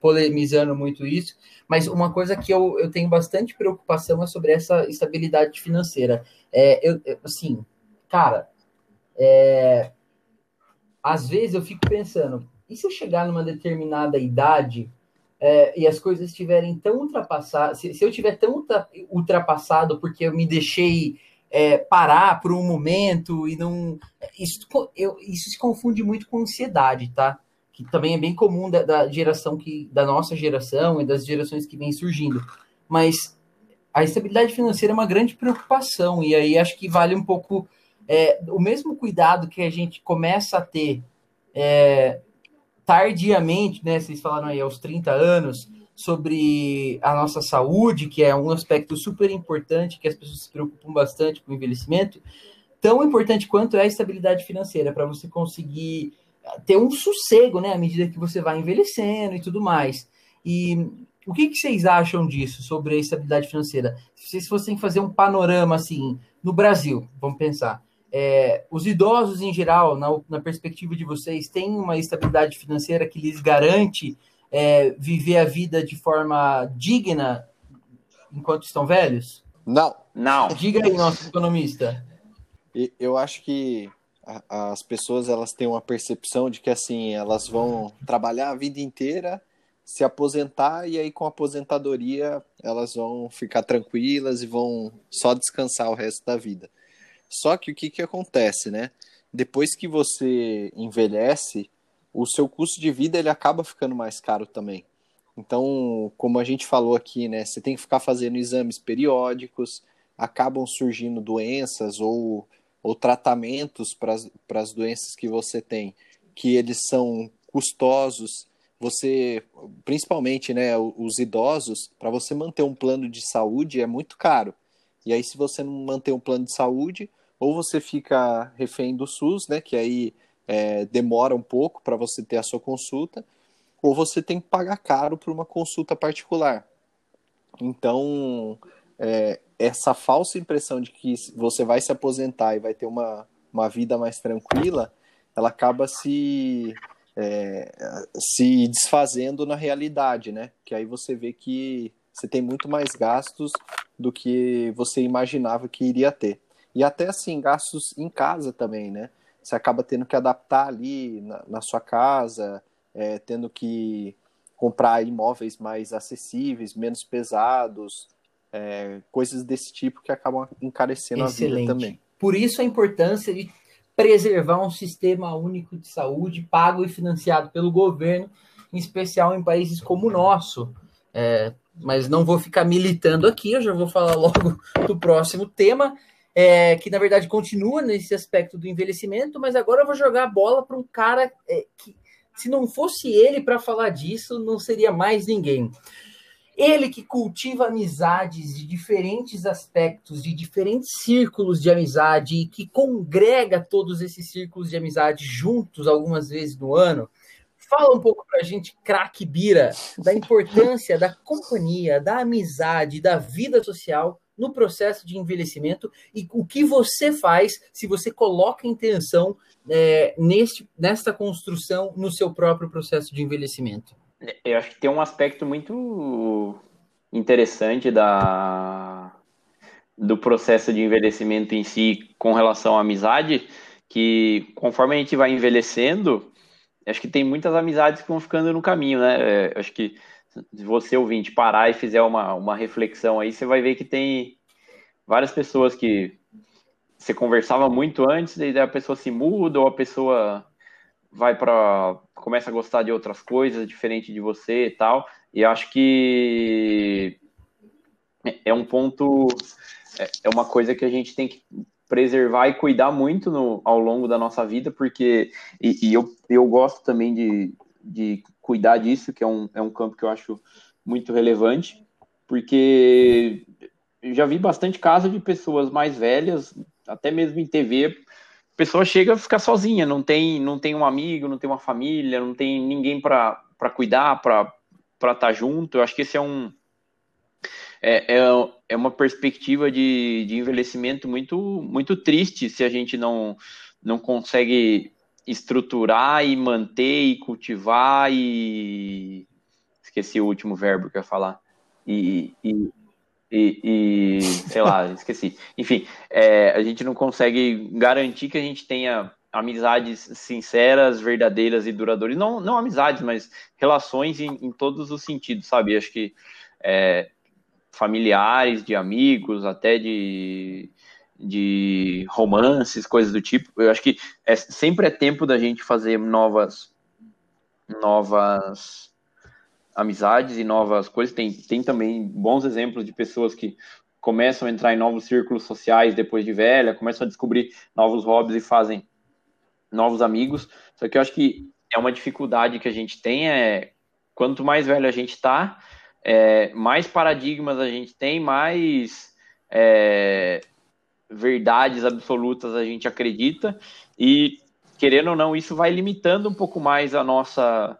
polemizando muito isso, mas uma coisa que eu, eu tenho bastante preocupação é sobre essa estabilidade financeira. É, eu, assim, cara, é, às vezes eu fico pensando, e se eu chegar numa determinada idade é, e as coisas estiverem tão ultrapassadas, se, se, eu tiver tão ultrapassado porque eu me deixei é, parar por um momento e não. Isso, eu, isso se confunde muito com ansiedade, tá? Que também é bem comum da, da geração que. da nossa geração e das gerações que vêm surgindo. Mas a estabilidade financeira é uma grande preocupação, e aí acho que vale um pouco é, o mesmo cuidado que a gente começa a ter é, tardiamente, né? Vocês falaram aí aos 30 anos sobre a nossa saúde, que é um aspecto super importante, que as pessoas se preocupam bastante com o envelhecimento, tão importante quanto é a estabilidade financeira, para você conseguir ter um sossego, né, à medida que você vai envelhecendo e tudo mais. E o que, que vocês acham disso, sobre a estabilidade financeira? Se vocês fossem fazer um panorama assim, no Brasil, vamos pensar, é, os idosos, em geral, na, na, perspectiva de vocês, têm uma estabilidade financeira que lhes garante é, viver a vida de forma digna enquanto estão velhos? Não. Não. Diga aí, nosso economista. Eu acho que as pessoas elas têm uma percepção de que assim elas vão trabalhar a vida inteira, se aposentar e aí com a aposentadoria elas vão ficar tranquilas e vão só descansar o resto da vida. Só que o que, que acontece, né? Depois que você envelhece, o seu custo de vida ele acaba ficando mais caro também. Então, como a gente falou aqui, né? Você tem que ficar fazendo exames periódicos, acabam surgindo doenças ou, ou tratamentos para as doenças que você tem, que eles são custosos. Você, principalmente, né, os idosos, para você manter um plano de saúde é muito caro. E aí, se você não manter um plano de saúde, ou você fica refém do SUS, né, que aí é, demora um pouco para você ter a sua consulta, ou você tem que pagar caro por uma consulta particular. Então, é, essa falsa impressão de que você vai se aposentar e vai ter uma, uma vida mais tranquila, ela acaba se, é, se desfazendo na realidade, né? Que aí você vê que você tem muito mais gastos do que você imaginava que iria ter. E até assim, gastos em casa também, né? Você acaba tendo que adaptar ali na, na sua casa, é, tendo que comprar imóveis mais acessíveis, menos pesados, é, coisas desse tipo que acabam encarecendo Excelente. a vida também. Por isso a importância de preservar um sistema único de saúde pago e financiado pelo governo, em especial em países como o nosso. É, mas não vou ficar militando aqui, eu já vou falar logo *laughs* do próximo tema, é, que na verdade continua nesse aspecto do envelhecimento, mas agora eu vou jogar a bola para um cara é, que, se não fosse ele para falar disso, não seria mais ninguém. Ele que cultiva amizades de diferentes aspectos, de diferentes círculos de amizade, e que congrega todos esses círculos de amizade juntos algumas vezes no ano. Fala um pouco para a gente, craque Bira, da importância da companhia, da amizade, da vida social no processo de envelhecimento e o que você faz se você coloca intenção é, neste, nesta construção no seu próprio processo de envelhecimento? Eu acho que tem um aspecto muito interessante da, do processo de envelhecimento em si com relação à amizade, que conforme a gente vai envelhecendo, acho que tem muitas amizades que vão ficando no caminho, né? É, acho que se você ouvinte parar e fizer uma, uma reflexão aí, você vai ver que tem várias pessoas que você conversava muito antes, daí a pessoa se muda, ou a pessoa vai para começa a gostar de outras coisas diferente de você e tal. E acho que é um ponto, é, é uma coisa que a gente tem que preservar e cuidar muito no, ao longo da nossa vida, porque e, e eu, eu gosto também de, de cuidar disso, que é um, é um campo que eu acho muito relevante, porque já vi bastante casos de pessoas mais velhas, até mesmo em TV, a pessoa chega a ficar sozinha, não tem, não tem um amigo, não tem uma família, não tem ninguém para cuidar, para estar tá junto. Eu acho que esse é um é, é, é uma perspectiva de, de envelhecimento muito muito triste se a gente não não consegue estruturar e manter e cultivar e esqueci o último verbo que eu ia falar. E, e, e, e sei lá *laughs* esqueci. Enfim é, a gente não consegue garantir que a gente tenha amizades sinceras verdadeiras e duradouras. Não não amizades mas relações em, em todos os sentidos sabe? Acho que é, familiares de amigos até de de romances, coisas do tipo. Eu acho que é, sempre é tempo da gente fazer novas novas amizades e novas coisas. Tem, tem também bons exemplos de pessoas que começam a entrar em novos círculos sociais depois de velha, começam a descobrir novos hobbies e fazem novos amigos. Só que eu acho que é uma dificuldade que a gente tem é quanto mais velho a gente está, é, mais paradigmas a gente tem, mais é, verdades absolutas a gente acredita e querendo ou não isso vai limitando um pouco mais a nossa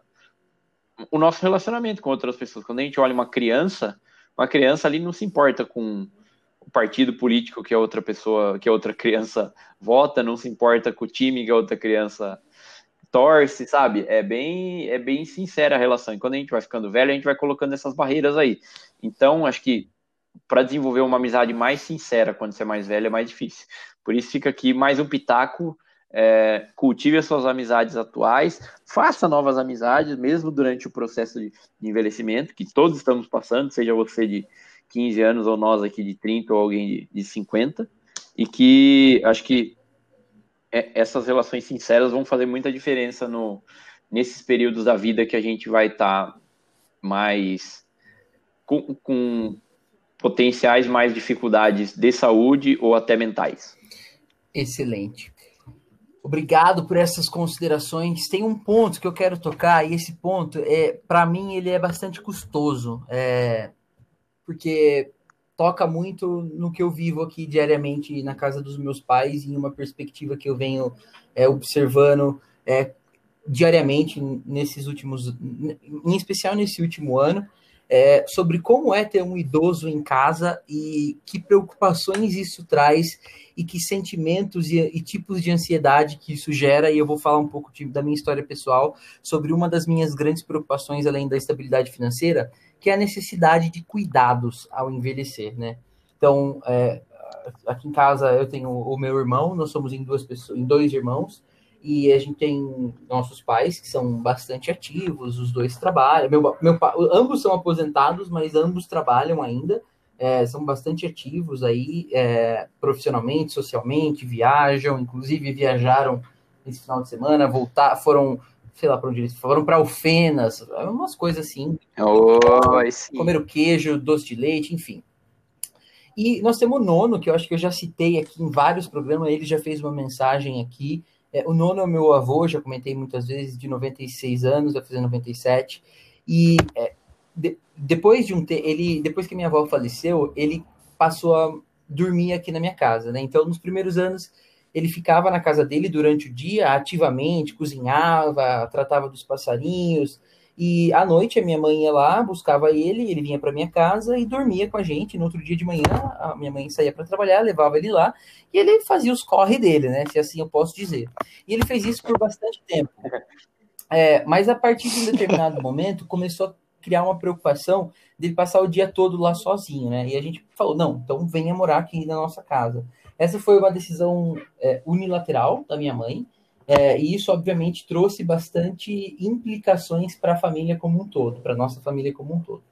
o nosso relacionamento com outras pessoas. Quando a gente olha uma criança, uma criança ali não se importa com o partido político que a outra pessoa, que a outra criança *laughs* vota, não se importa com o time que a outra criança torce, sabe? É bem, é bem sincera a relação. E quando a gente vai ficando velho, a gente vai colocando essas barreiras aí. Então, acho que para desenvolver uma amizade mais sincera quando você é mais velho é mais difícil. Por isso fica aqui mais um pitaco. É, cultive as suas amizades atuais, faça novas amizades, mesmo durante o processo de, envelhecimento, que todos estamos passando, seja você de 15 anos ou nós aqui de 30 ou alguém de, de 50, e que acho que é, essas relações sinceras vão fazer muita diferença no, nesses períodos da vida que a gente vai estar tá mais com, com potenciais mais dificuldades de saúde ou até mentais. Excelente. Obrigado por essas considerações. Tem um ponto que eu quero tocar e esse ponto é, para mim, ele é bastante custoso, é, porque toca muito no que eu vivo aqui diariamente na casa dos meus pais em uma perspectiva que eu venho é, observando é, diariamente nesses últimos, em especial nesse último ano é, sobre como é ter um idoso em casa e que preocupações isso traz e que sentimentos e, e, tipos de ansiedade que isso gera. E eu vou falar um pouco de, da minha história pessoal sobre uma das minhas grandes preocupações, além da estabilidade financeira, que é a necessidade de cuidados ao envelhecer, né? Então, é, aqui em casa eu tenho o meu irmão, nós somos em duas pessoas, em dois irmãos e a gente tem nossos pais que são bastante ativos, os dois trabalham. Meu, meu, ambos são aposentados, mas ambos trabalham ainda, é, são bastante ativos aí, é, profissionalmente, socialmente, viajam, inclusive viajaram esse final de semana, voltar, foram, sei lá para onde eles foram, para Alfenas, umas coisas assim. Oh, comeram queijo, doce de leite, enfim. E nós temos o nono, que eu acho que eu já citei aqui em vários programas, ele já fez uma mensagem aqui é, o nono é meu avô, já comentei muitas vezes, de 96 anos, vai fazer 97. E é, de, depois de um te, ele depois que minha avó faleceu, ele passou a dormir aqui na minha casa, né? Então, nos primeiros anos, ele ficava na casa dele durante o dia, ativamente, cozinhava, tratava dos passarinhos, e à noite a minha mãe ia lá, buscava ele, ele vinha para minha casa e dormia com a gente. No outro dia de manhã, a minha mãe saía para trabalhar, levava ele lá e ele fazia os corre dele, né? Se assim eu posso dizer. E ele fez isso por bastante tempo. É, mas a partir de um determinado momento começou a criar uma preocupação dele passar o dia todo lá sozinho, né? E a gente falou: não, então venha morar aqui na nossa casa. Essa foi uma decisão é, unilateral da minha mãe. É, e isso, obviamente, trouxe bastante implicações para a família como um todo, para a nossa família como um todo.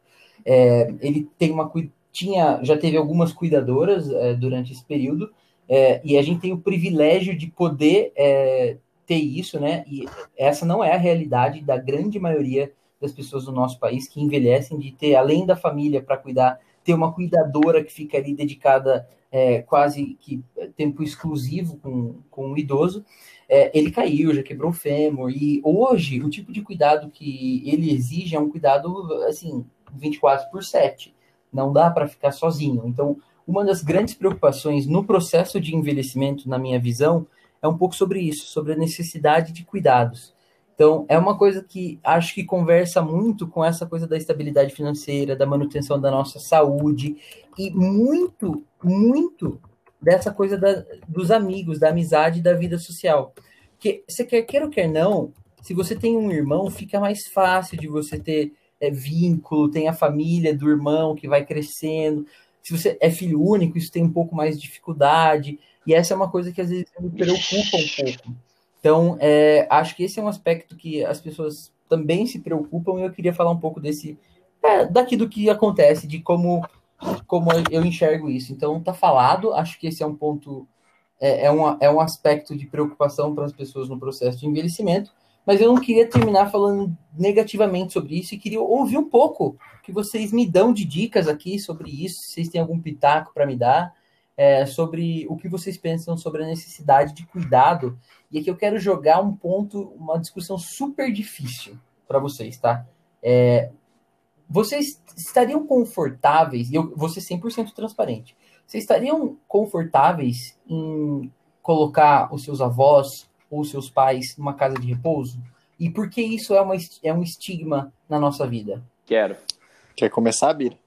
É, ele tem uma tinha, já teve algumas cuidadoras é, durante esse período, é, e a gente tem o privilégio de poder é, ter isso, né? E essa não é a realidade da grande maioria das pessoas do nosso país que envelhecem, de ter, além da família para cuidar, ter uma cuidadora que fica ali dedicada é, quase que tempo exclusivo com, com o idoso é, ele caiu, já quebrou o fêmur, e hoje o tipo de cuidado que ele exige é um cuidado, assim, 24 por 7. Não dá para ficar sozinho. Então, uma das grandes preocupações no processo de envelhecimento, na minha visão, é um pouco sobre isso, sobre a necessidade de cuidados. Então, é uma coisa que acho que conversa muito com essa coisa da estabilidade financeira, da manutenção da nossa saúde e muito, muito dessa coisa da, dos amigos, da amizade, da vida social. Que você quer queira ou quer não, se você tem um irmão, fica mais fácil de você ter é, vínculo, tem a família do irmão que vai crescendo. Se você é filho único, isso tem um pouco mais de dificuldade. E essa é uma coisa que às vezes me preocupa um pouco. Então, é, acho que esse é um aspecto que as pessoas também se preocupam e eu queria falar um pouco desse é, daqui do que acontece, de como como eu enxergo isso. Então, tá falado. Acho que esse é um ponto, é, é, um, é um aspecto de preocupação para as pessoas no processo de envelhecimento. Mas eu não queria terminar falando negativamente sobre isso e queria ouvir um pouco que vocês me dão de dicas aqui sobre isso. Se vocês têm algum pitaco para me dar é, sobre o que vocês pensam sobre a necessidade de cuidado. E aqui eu quero jogar um ponto, uma discussão super difícil para vocês, tá? É, vocês estariam confortáveis, e eu vou ser 100% transparente, vocês estariam confortáveis em colocar os seus avós ou seus pais numa casa de repouso? E por que isso é, uma, é um estigma na nossa vida? Quero. Quer começar, Bira?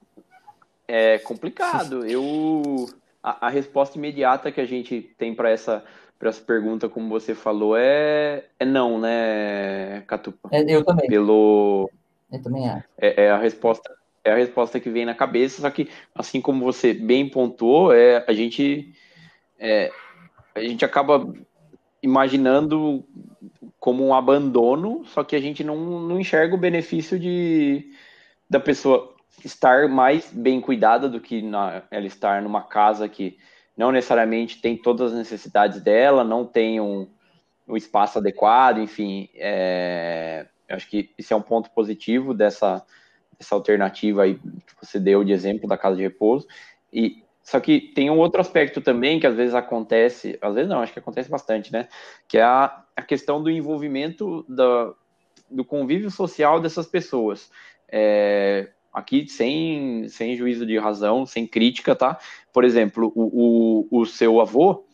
É complicado. Eu a, a resposta imediata que a gente tem para essa para essa pergunta, como você falou, é, é não, né, Catupa? É, eu também. Pelo eu também acho. É, é, a resposta é a resposta que vem na cabeça, só que assim como você bem pontuou, é a gente é, a gente acaba imaginando como um abandono, só que a gente não, não enxerga o benefício de da pessoa estar mais bem cuidada do que na, ela estar numa casa que não necessariamente tem todas as necessidades dela, não tem um, um espaço adequado, enfim, é, acho que isso é um ponto positivo dessa, dessa alternativa aí que você deu de exemplo da casa de repouso, e só que tem um outro aspecto também que às vezes acontece, às vezes não, acho que acontece bastante, né, que é a, a questão do envolvimento da, do convívio social dessas pessoas, é, aqui sem, sem juízo de razão, sem crítica, tá? Por exemplo, o, o, o seu avô,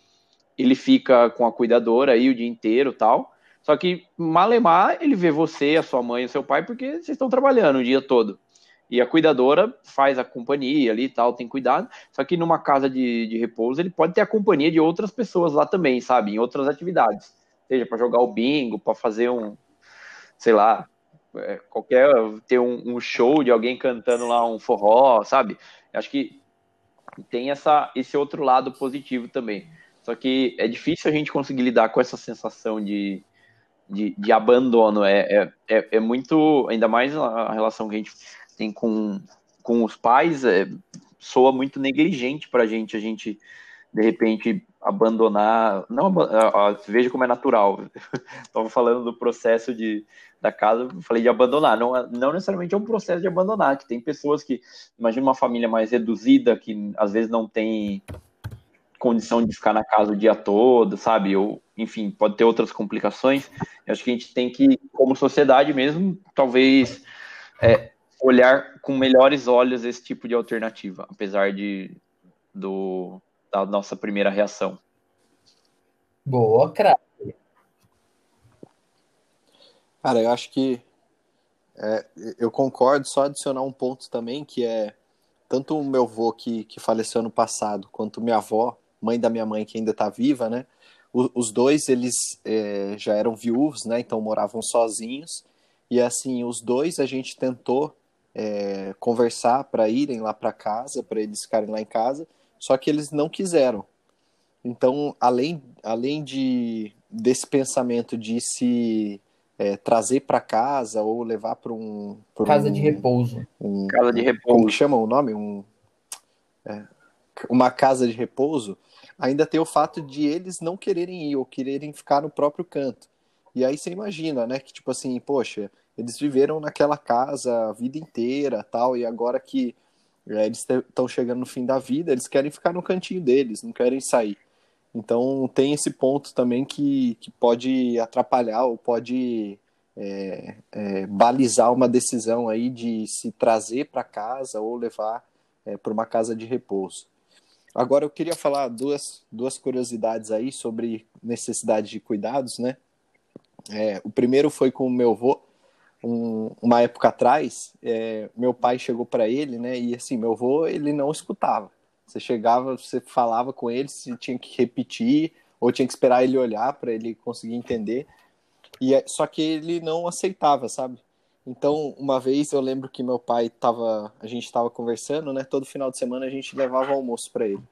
ele fica com a cuidadora aí o dia inteiro tal, só que malemar ele vê você, a sua mãe o seu pai porque vocês estão trabalhando o dia todo. E a cuidadora faz a companhia ali e tal, tem cuidado. Só que numa casa de, de repouso ele pode ter a companhia de outras pessoas lá também, sabe? Em outras atividades. Seja para jogar o bingo, para fazer um, sei lá, é, qualquer ter um, um, show de alguém cantando lá um forró, sabe? Acho que tem essa, esse outro lado positivo também. Só que é difícil a gente conseguir lidar com essa sensação de, de, de abandono. É, é, é, é muito, ainda mais a relação que a gente tem com, com os pais, é, soa muito negligente para a gente. A gente, de repente, abandonar. Não, veja como é natural. *laughs* Estava falando do processo de, da casa, falei de abandonar. Não, não necessariamente é um processo de abandonar, que tem pessoas que, imagina uma família mais reduzida, que às vezes não tem condição de ficar na casa o dia todo, sabe? Ou, enfim, pode ter outras complicações. Eu acho que a gente tem que, como sociedade mesmo, talvez é, olhar com melhores olhos esse tipo de alternativa, apesar de do, da nossa primeira reação. Boa, craque. Cara, eu acho que é, eu concordo, só adicionar um ponto também, que é tanto o meu avô que, que faleceu ano passado, quanto minha avó, mãe da minha mãe que ainda está viva, né? O, os dois, eles é, já eram viúvos, né? Então moravam sozinhos. E assim, os dois a gente tentou é, conversar para irem lá para casa, para eles ficarem lá em casa, só que eles não quiseram. Então, além, além de desse pensamento de se é, trazer para casa ou levar para um pra casa um, de repouso, um, casa de repouso, como chama o nome, um é, uma casa de repouso, ainda tem o fato de eles não quererem ir ou quererem ficar no próprio canto. E aí você imagina, né, que tipo assim, poxa, eles viveram naquela casa a vida inteira, tal, e agora que é, eles estão chegando no fim da vida, eles querem ficar no cantinho deles, não querem sair. Então tem esse ponto também que, que pode atrapalhar ou pode é, é, balizar uma decisão aí de se trazer para casa ou levar é, para uma casa de repouso. Agora eu queria falar duas, duas curiosidades aí sobre necessidade de cuidados, né? É, o primeiro foi com o meu avô, um, uma época atrás, é, meu pai chegou para ele, né? E assim, meu avô, ele não escutava. Você chegava, você falava com ele, você tinha que repetir, ou tinha que esperar ele olhar para ele conseguir entender. E é, só que ele não aceitava, sabe? Então, uma vez eu lembro que meu pai tava, a gente estava conversando, né? Todo final de semana a gente levava almoço para ele.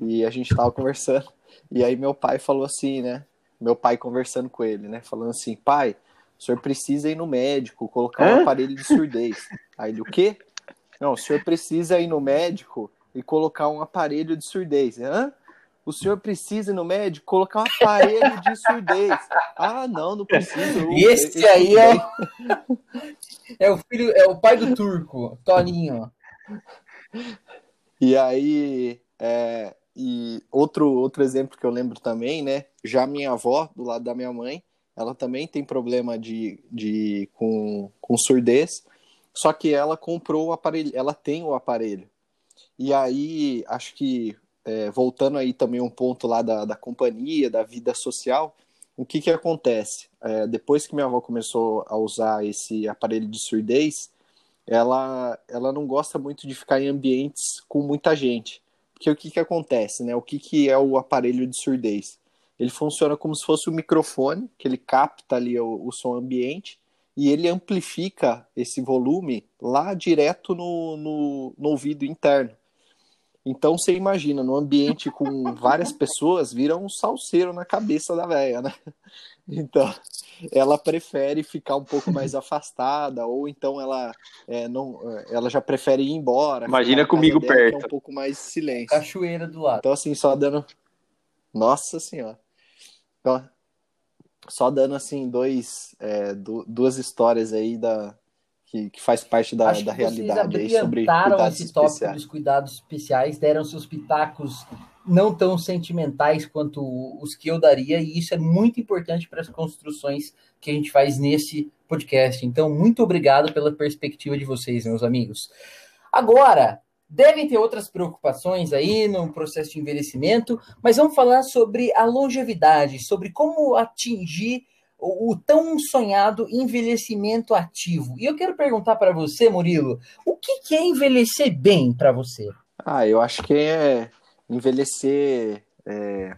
E a gente estava conversando. E aí meu pai falou assim, né? Meu pai conversando com ele, né? Falando assim, pai, o senhor precisa ir no médico, colocar um aparelho de surdez. Aí ele, o quê? Não, o senhor precisa ir no médico e colocar um aparelho de surdez. Hã? O senhor precisa ir no médico colocar um aparelho de surdez. Ah, não, não preciso. E esse, aí é... *laughs* é o filho, é o pai do turco, Toninho. E aí, é, e outro, outro exemplo que eu lembro também, né? Já minha avó, do lado da minha mãe, ela também tem problema de, de com, com surdez, só que ela comprou o aparelho, ela tem o aparelho. E aí, acho que, é, voltando aí também um ponto lá da, da companhia, da vida social, o que que acontece? É, depois que minha avó começou a usar esse aparelho de surdez, ela, ela não gosta muito de ficar em ambientes com muita gente. Porque o que que acontece, né? O que que é o aparelho de surdez? Ele funciona como se fosse um microfone, que ele capta ali o, o som ambiente e ele amplifica esse volume lá direto no, no, no ouvido interno. Então você imagina, no ambiente com várias pessoas, vira um salseiro na cabeça da velha, né? *laughs* Então, ela prefere ficar um pouco mais afastada, ou então ela é, não, ela já prefere ir embora. Imagina comigo dela, perto. É um pouco mais silêncio. Cachoeira do lado. Então, assim, só dando. Nossa Senhora. Então, só dando assim dois, é, duas histórias aí da que, que faz parte da, da realidade aí sobre cuidados esse tópico especiais. dos cuidados especiais, deram seus pitacos não tão sentimentais quanto os que eu daria, e isso é muito importante para as construções que a gente faz nesse podcast. Então, muito obrigado pela perspectiva de vocês, meus amigos. Agora, devem ter outras preocupações aí no processo de envelhecimento, mas vamos falar sobre a longevidade, sobre como atingir o, o tão sonhado envelhecimento ativo. E eu quero perguntar para você, Murilo, o que, que é envelhecer bem para você? Ah, eu acho que é envelhecer é,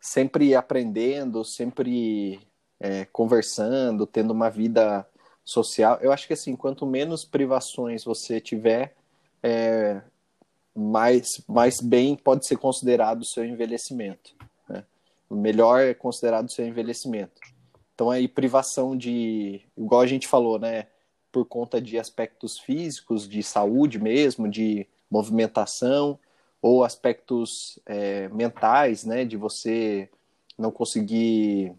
sempre aprendendo, sempre é, conversando, tendo uma vida social. Eu acho que assim, quanto menos privações você tiver, é, mais, mais bem pode ser considerado o seu envelhecimento. Né? Melhor é considerado o seu envelhecimento. Então aí privação de, igual a gente falou, né, por conta de aspectos físicos, de saúde mesmo, de movimentação, ou aspectos é, mentais, né, de você não conseguir.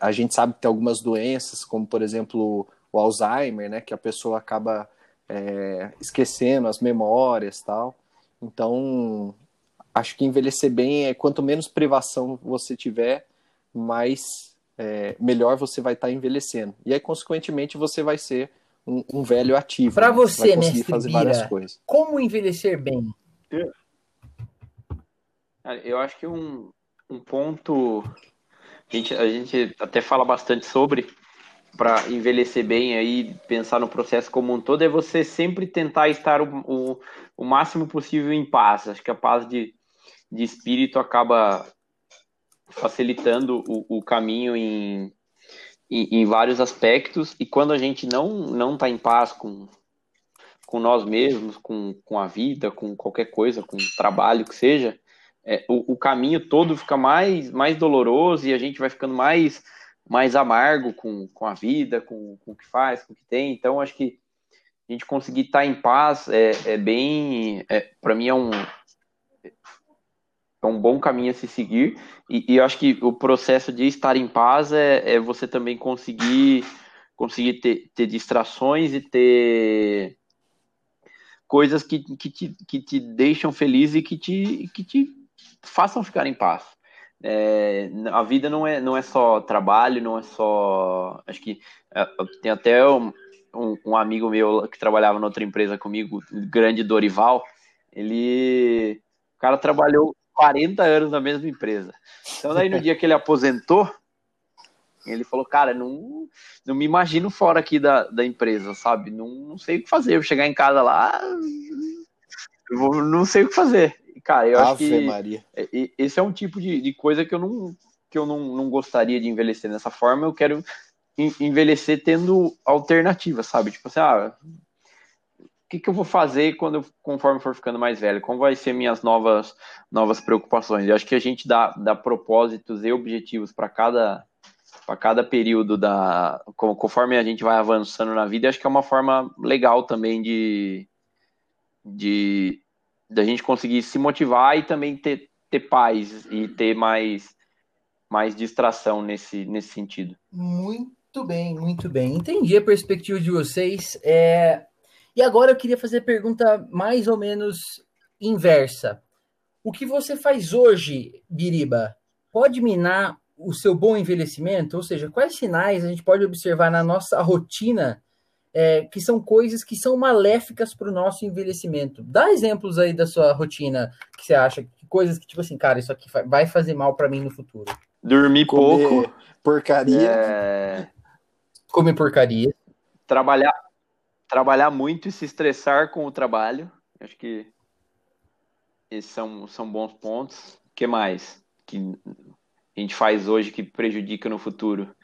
A gente sabe que tem algumas doenças, como por exemplo o Alzheimer, né, que a pessoa acaba é, esquecendo as memórias, tal. Então, acho que envelhecer bem é quanto menos privação você tiver, mais é, melhor você vai estar tá envelhecendo. E aí, consequentemente, você vai ser um, um velho ativo. Para né? você, vai mestre fazer Bira, várias coisas. como envelhecer bem? Eu acho que um, um ponto a gente, a gente até fala bastante sobre para envelhecer bem aí, pensar no processo como um todo, é você sempre tentar estar o, o, o máximo possível em paz. Acho que a paz de, de espírito acaba facilitando o, o caminho em, em, em, vários aspectos, e quando a gente não não está em paz com, com nós mesmos, com, com a vida, com qualquer coisa, com trabalho que seja, é, o, o caminho todo fica mais, mais doloroso e a gente vai ficando mais, mais amargo com, com a vida, com, com o que faz, com o que tem. Então, acho que a gente conseguir estar tá em paz é, é bem, é, para mim é um, é um bom caminho a se seguir. E, e eu acho que o processo de estar em paz é, é você também conseguir conseguir ter, ter distrações e ter coisas que, que, te, que te deixam feliz e que te, que te façam ficar em paz. É, a vida não é, não é só trabalho, não é só. Acho que é, tem até um, um, amigo meu que trabalhava em outra empresa comigo, grande Dorival. Ele O cara trabalhou 40 anos na mesma empresa. Então, daí no dia que ele aposentou, ele falou, cara, não, não me imagino fora aqui da, da empresa, sabe? Não, não sei o que fazer. Eu chegar em casa lá, eu vou, não sei o que fazer. Cara, eu Ave acho que Maria. esse é um tipo de, de coisa que eu não que eu não, não gostaria de envelhecer dessa forma. Eu quero envelhecer tendo alternativa, sabe? Tipo assim, ah, que, que eu vou fazer quando conforme for ficando mais velho? Como vai ser minhas novas novas preocupações? Eu acho que a gente dá, dá propósitos e objetivos para cada para cada período da conforme a gente vai avançando na vida, acho que é uma forma legal também de de da gente conseguir se motivar e também ter, ter paz e ter mais mais distração nesse nesse sentido. Muito bem, muito bem. Entendi a perspectiva de vocês. É... E agora eu queria fazer a pergunta mais ou menos inversa. O que você faz hoje, Biriba, pode minar o seu bom envelhecimento? Ou seja, quais sinais a gente pode observar na nossa rotina é, que são coisas que são maléficas para o nosso envelhecimento? Dá exemplos aí da sua rotina que você acha, que coisas que, tipo assim, cara, isso aqui vai fazer mal para mim no futuro. Dormir Comer pouco. Porcaria. É... Comer porcaria. Trabalhar, trabalhar muito e se estressar com o trabalho. Acho que esses são, são bons pontos. O que mais? Que a gente faz hoje que prejudica no futuro.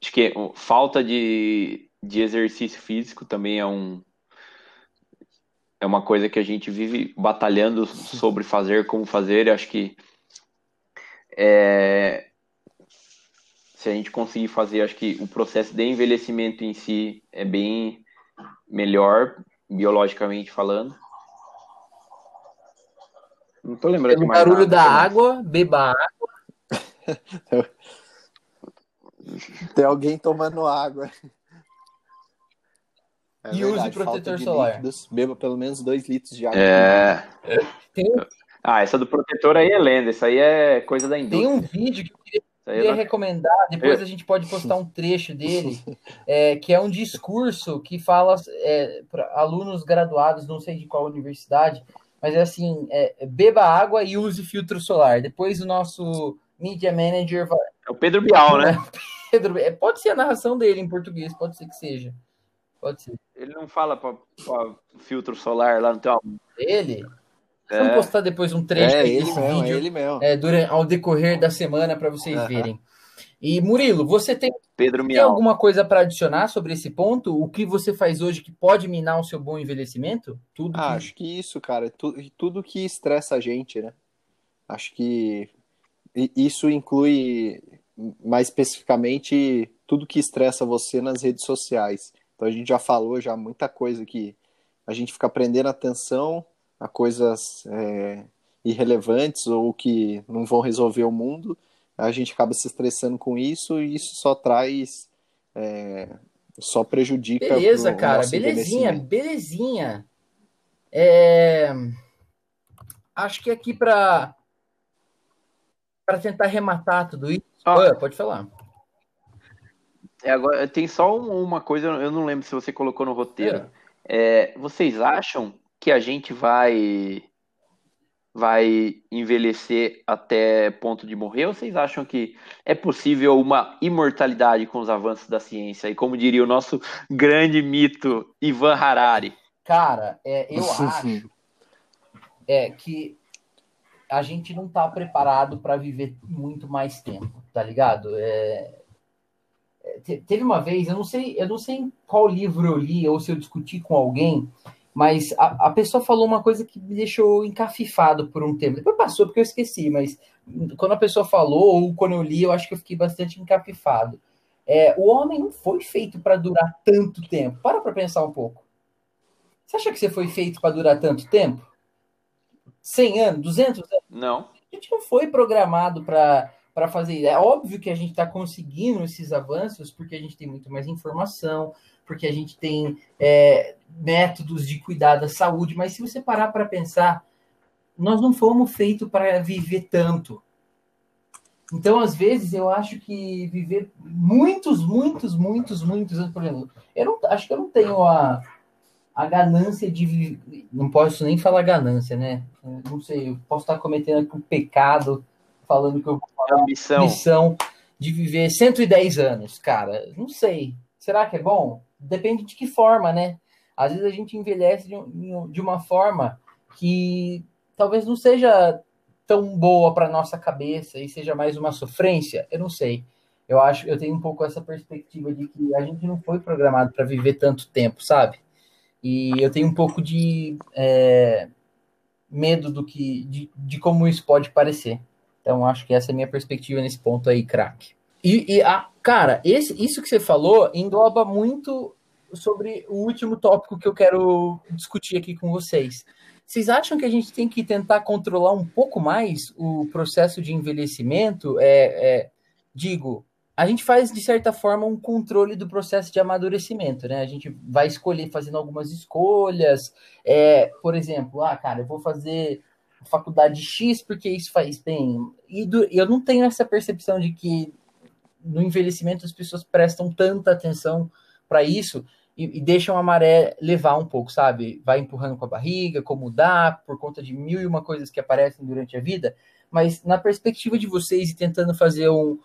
Acho que falta de, de exercício físico também é um é uma coisa que a gente vive batalhando sobre fazer, como fazer. Acho que é, se a gente conseguir fazer, acho que o processo de envelhecimento em si é bem melhor, biologicamente falando. Não tô lembrando Tem de mais barulho nada, da água, beba água. *laughs* Tem alguém tomando água. É e verdade, use protetor solar. Líquidos, beba pelo menos 2 litros de água. É. Tem... Ah, essa do protetor aí é lenda. Isso aí é coisa da indústria. Tem um vídeo que eu queria, queria não... recomendar. Depois a gente pode postar um trecho dele, é, que é um discurso que fala é, para alunos graduados, não sei de qual universidade, mas é assim: é, beba água e use filtro solar. Depois o nosso Media Manager. Vai... É o Pedro Bial, né? *laughs* Pedro, é, pode ser a narração dele em português, pode ser que seja. Pode ser. Ele não fala para filtro solar lá no teu Ele? É. Vamos postar depois um trecho é, ele mesmo, vídeo, é ele mesmo. É, durante, ao decorrer da semana para vocês uh -huh. verem. E Murilo, você tem, Pedro tem alguma coisa para adicionar sobre esse ponto? O que você faz hoje que pode minar o seu bom envelhecimento? Tudo. Ah, que... Acho que isso, cara. Tudo, tudo que estressa a gente, né? Acho que isso inclui mais especificamente tudo que estressa você nas redes sociais. Então a gente já falou já muita coisa que a gente fica prendendo atenção a coisas é, irrelevantes ou que não vão resolver o mundo. A gente acaba se estressando com isso e isso só traz é, só prejudica. Beleza, cara, belezinha, belezinha. É... Acho que aqui para para tentar rematar tudo isso. Ah, pode falar. É, agora, tem só uma coisa, eu não lembro se você colocou no roteiro. É. É, vocês acham que a gente vai vai envelhecer até ponto de morrer? Ou vocês acham que é possível uma imortalidade com os avanços da ciência? E como diria o nosso grande mito Ivan Harari? Cara, é, eu acho é, que a gente não tá preparado para viver muito mais tempo, tá ligado? É, é teve uma vez, eu não sei, eu não sei em qual livro eu li ou se eu discuti com alguém, mas a, a pessoa falou uma coisa que me deixou encafifado por um tempo. Depois passou porque eu esqueci, mas quando a pessoa falou ou quando eu li, eu acho que eu fiquei bastante encafifado. É, o homem não foi feito para durar tanto tempo. Para para pensar um pouco. Você acha que você foi feito para durar tanto tempo? 100 anos, 200 anos? Não. A gente não foi programado para fazer. É óbvio que a gente está conseguindo esses avanços porque a gente tem muito mais informação, porque a gente tem é, métodos de cuidar da saúde, mas se você parar para pensar, nós não fomos feitos para viver tanto. Então, às vezes, eu acho que viver muitos, muitos, muitos, muitos anos, por exemplo, eu não, acho que eu não tenho a, a ganância de. Não posso nem falar ganância, né? Não sei, eu posso estar cometendo aqui um pecado falando que eu vou falar Ambição. missão de viver 110 anos, cara. Não sei. Será que é bom? Depende de que forma, né? Às vezes a gente envelhece de, de uma forma que talvez não seja tão boa para nossa cabeça e seja mais uma sofrência. Eu não sei. Eu acho, eu tenho um pouco essa perspectiva de que a gente não foi programado para viver tanto tempo, sabe? E eu tenho um pouco de é, medo do que, de, de como isso pode parecer. Então, acho que essa é a minha perspectiva nesse ponto aí, craque. E, e a, cara, esse, isso que você falou engloba muito sobre o último tópico que eu quero discutir aqui com vocês. Vocês acham que a gente tem que tentar controlar um pouco mais o processo de envelhecimento? É, é, digo, a gente faz, de certa forma, um controle do processo de amadurecimento, né? A gente vai escolher fazendo algumas escolhas. É, por exemplo, ah, cara, eu vou fazer faculdade X porque isso faz bem. E do- eu não tenho essa percepção de que no envelhecimento as pessoas prestam tanta atenção para isso e, e deixam a maré levar um pouco, sabe? Vai empurrando com a barriga, como dá, por conta de mil e uma coisas que aparecem durante a vida. Mas na perspectiva de vocês e tentando fazer um,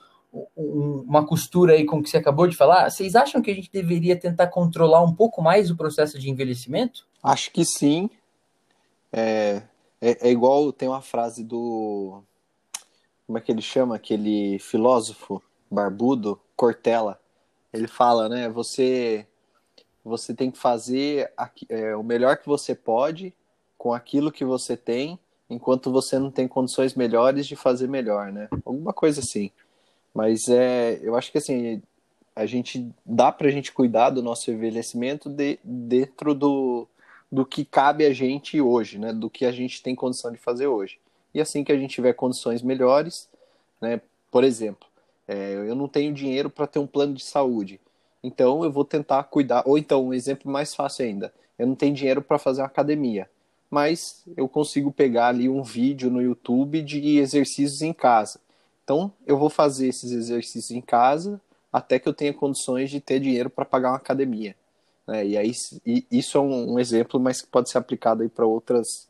um- uma costura aí com o que você acabou de falar, vocês acham que a gente deveria tentar controlar um pouco mais o processo de envelhecimento? Acho que sim. É, é, é igual tem uma frase do. Como é que ele chama? Aquele filósofo barbudo, Cortella. Ele fala, né? Você, você tem que fazer é, o melhor que você pode com aquilo que você tem, enquanto você não tem condições melhores de fazer melhor, né? Alguma coisa assim. Mas é, eu acho que assim, a gente dá pra gente cuidar do nosso envelhecimento de, dentro do, do que cabe a gente hoje, né? Do que a gente tem condição de fazer hoje. E assim que a gente tiver condições melhores, né? Por exemplo, é, eu não tenho dinheiro para ter um plano de saúde, então eu vou tentar cuidar. Ou então, um exemplo mais fácil ainda, eu não tenho dinheiro para fazer academia, mas eu consigo pegar ali um vídeo no YouTube de exercícios em casa. Então, eu vou fazer esses exercícios em casa até que eu tenha condições de ter dinheiro para pagar uma academia. né? E aí, isso é um, um exemplo, mas que pode ser aplicado aí para outras,